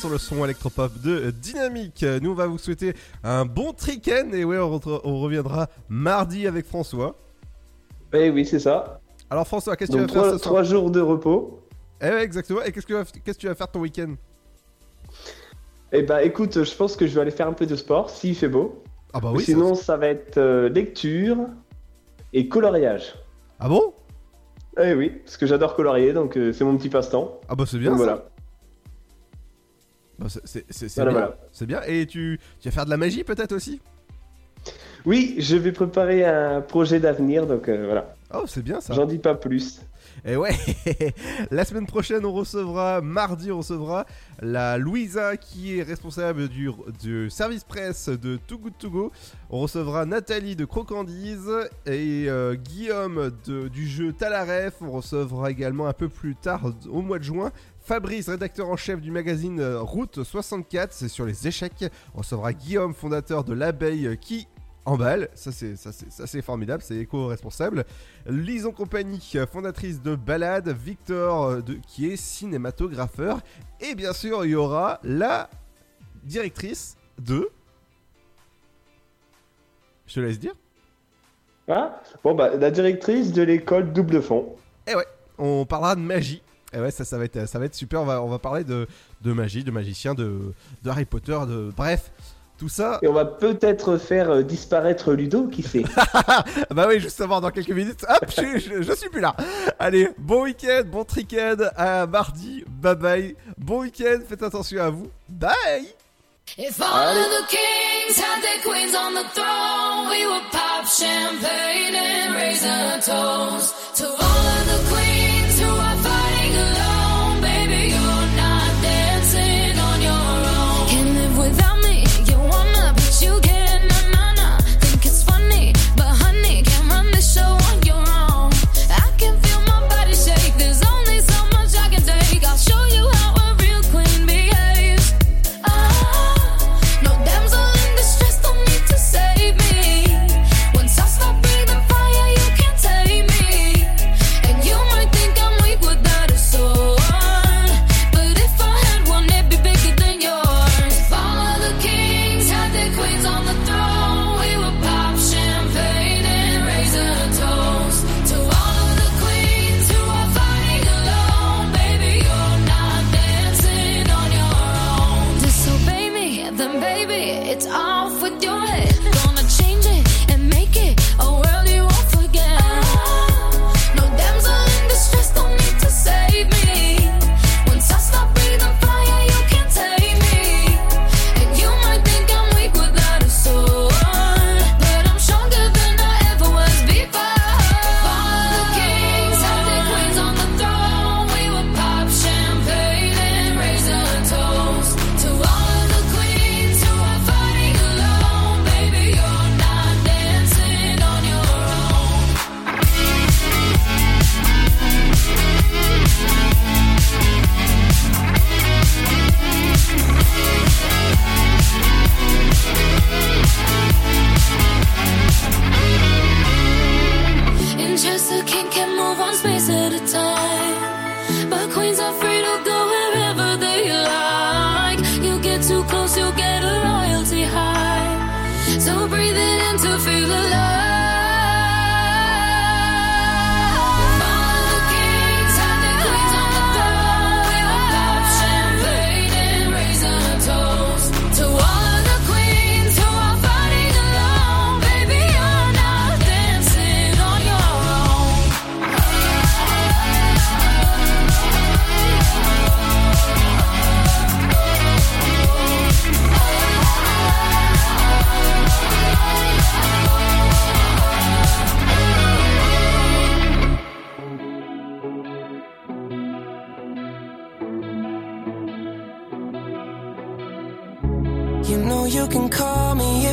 Sur le son électropop de Dynamique. Nous, on va vous souhaiter un bon week-end et ouais, on, re- on reviendra mardi avec François. Eh oui, c'est ça. Alors, François, qu'est-ce que tu vas Donc faire trois, ce soir trois jours de repos. Eh ouais, exactement. Et qu'est-ce que, qu'est-ce que tu vas faire ton week-end? Eh bah écoute, je pense que je vais aller faire un peu de sport s'il fait beau. Ah bah Ou oui, Sinon, ça va être euh, lecture et coloriage. Ah bon? Eh oui, parce que j'adore colorier, donc euh, c'est mon petit passe-temps. Ah bah c'est bien Donc ça. voilà. C'est- Voilà, bien. voilà. C'est bien. Et tu, tu vas faire de la magie peut-être aussi? Oui, je vais préparer un projet d'avenir, donc euh, voilà. Oh, c'est bien ça. J'en dis pas plus. Et ouais, (laughs) la semaine prochaine, on recevra, mardi, on recevra la Louisa qui est responsable du, du service presse de Too Good To Go. On recevra Nathalie de Crocandise et euh, Guillaume de- du jeu Talaref. On recevra également un peu plus tard, au mois de juin, Fabrice, rédacteur en chef du magazine euh, Route 64, c'est sur les échecs. On recevra Guillaume, fondateur de l'abeille euh, qui emballe. Ça c'est ça c'est ça c'est formidable, c'est éco-responsable. Lison Compagnie, euh, fondatrice de Balade, Victor de, qui est cinématographeur et bien sûr, il y aura la directrice de Je te laisse dire. Ah Bon bah la directrice de l'école Double Fond. Et ouais, on parlera de magie. Et ouais, ça, va être, ça va être super. On va, on va parler de, magie, de magicien, de, Harry Potter, de. Bref. Tout ça. Et on va peut-être faire euh, disparaître Ludo, qui sait (laughs) Bah oui, juste justement, dans quelques minutes, hop, je, je, suis plus là. Allez, bon week-end, bon trick-end, à mardi, bye bye. Bon week-end, faites attention à vous. Bye If all of the kings had their queens on the throne, we would pop champagne and raise to all of the queens. move on spaces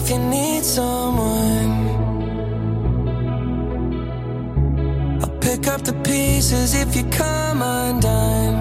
if you need someone. I'll pick up the pieces if you come undone.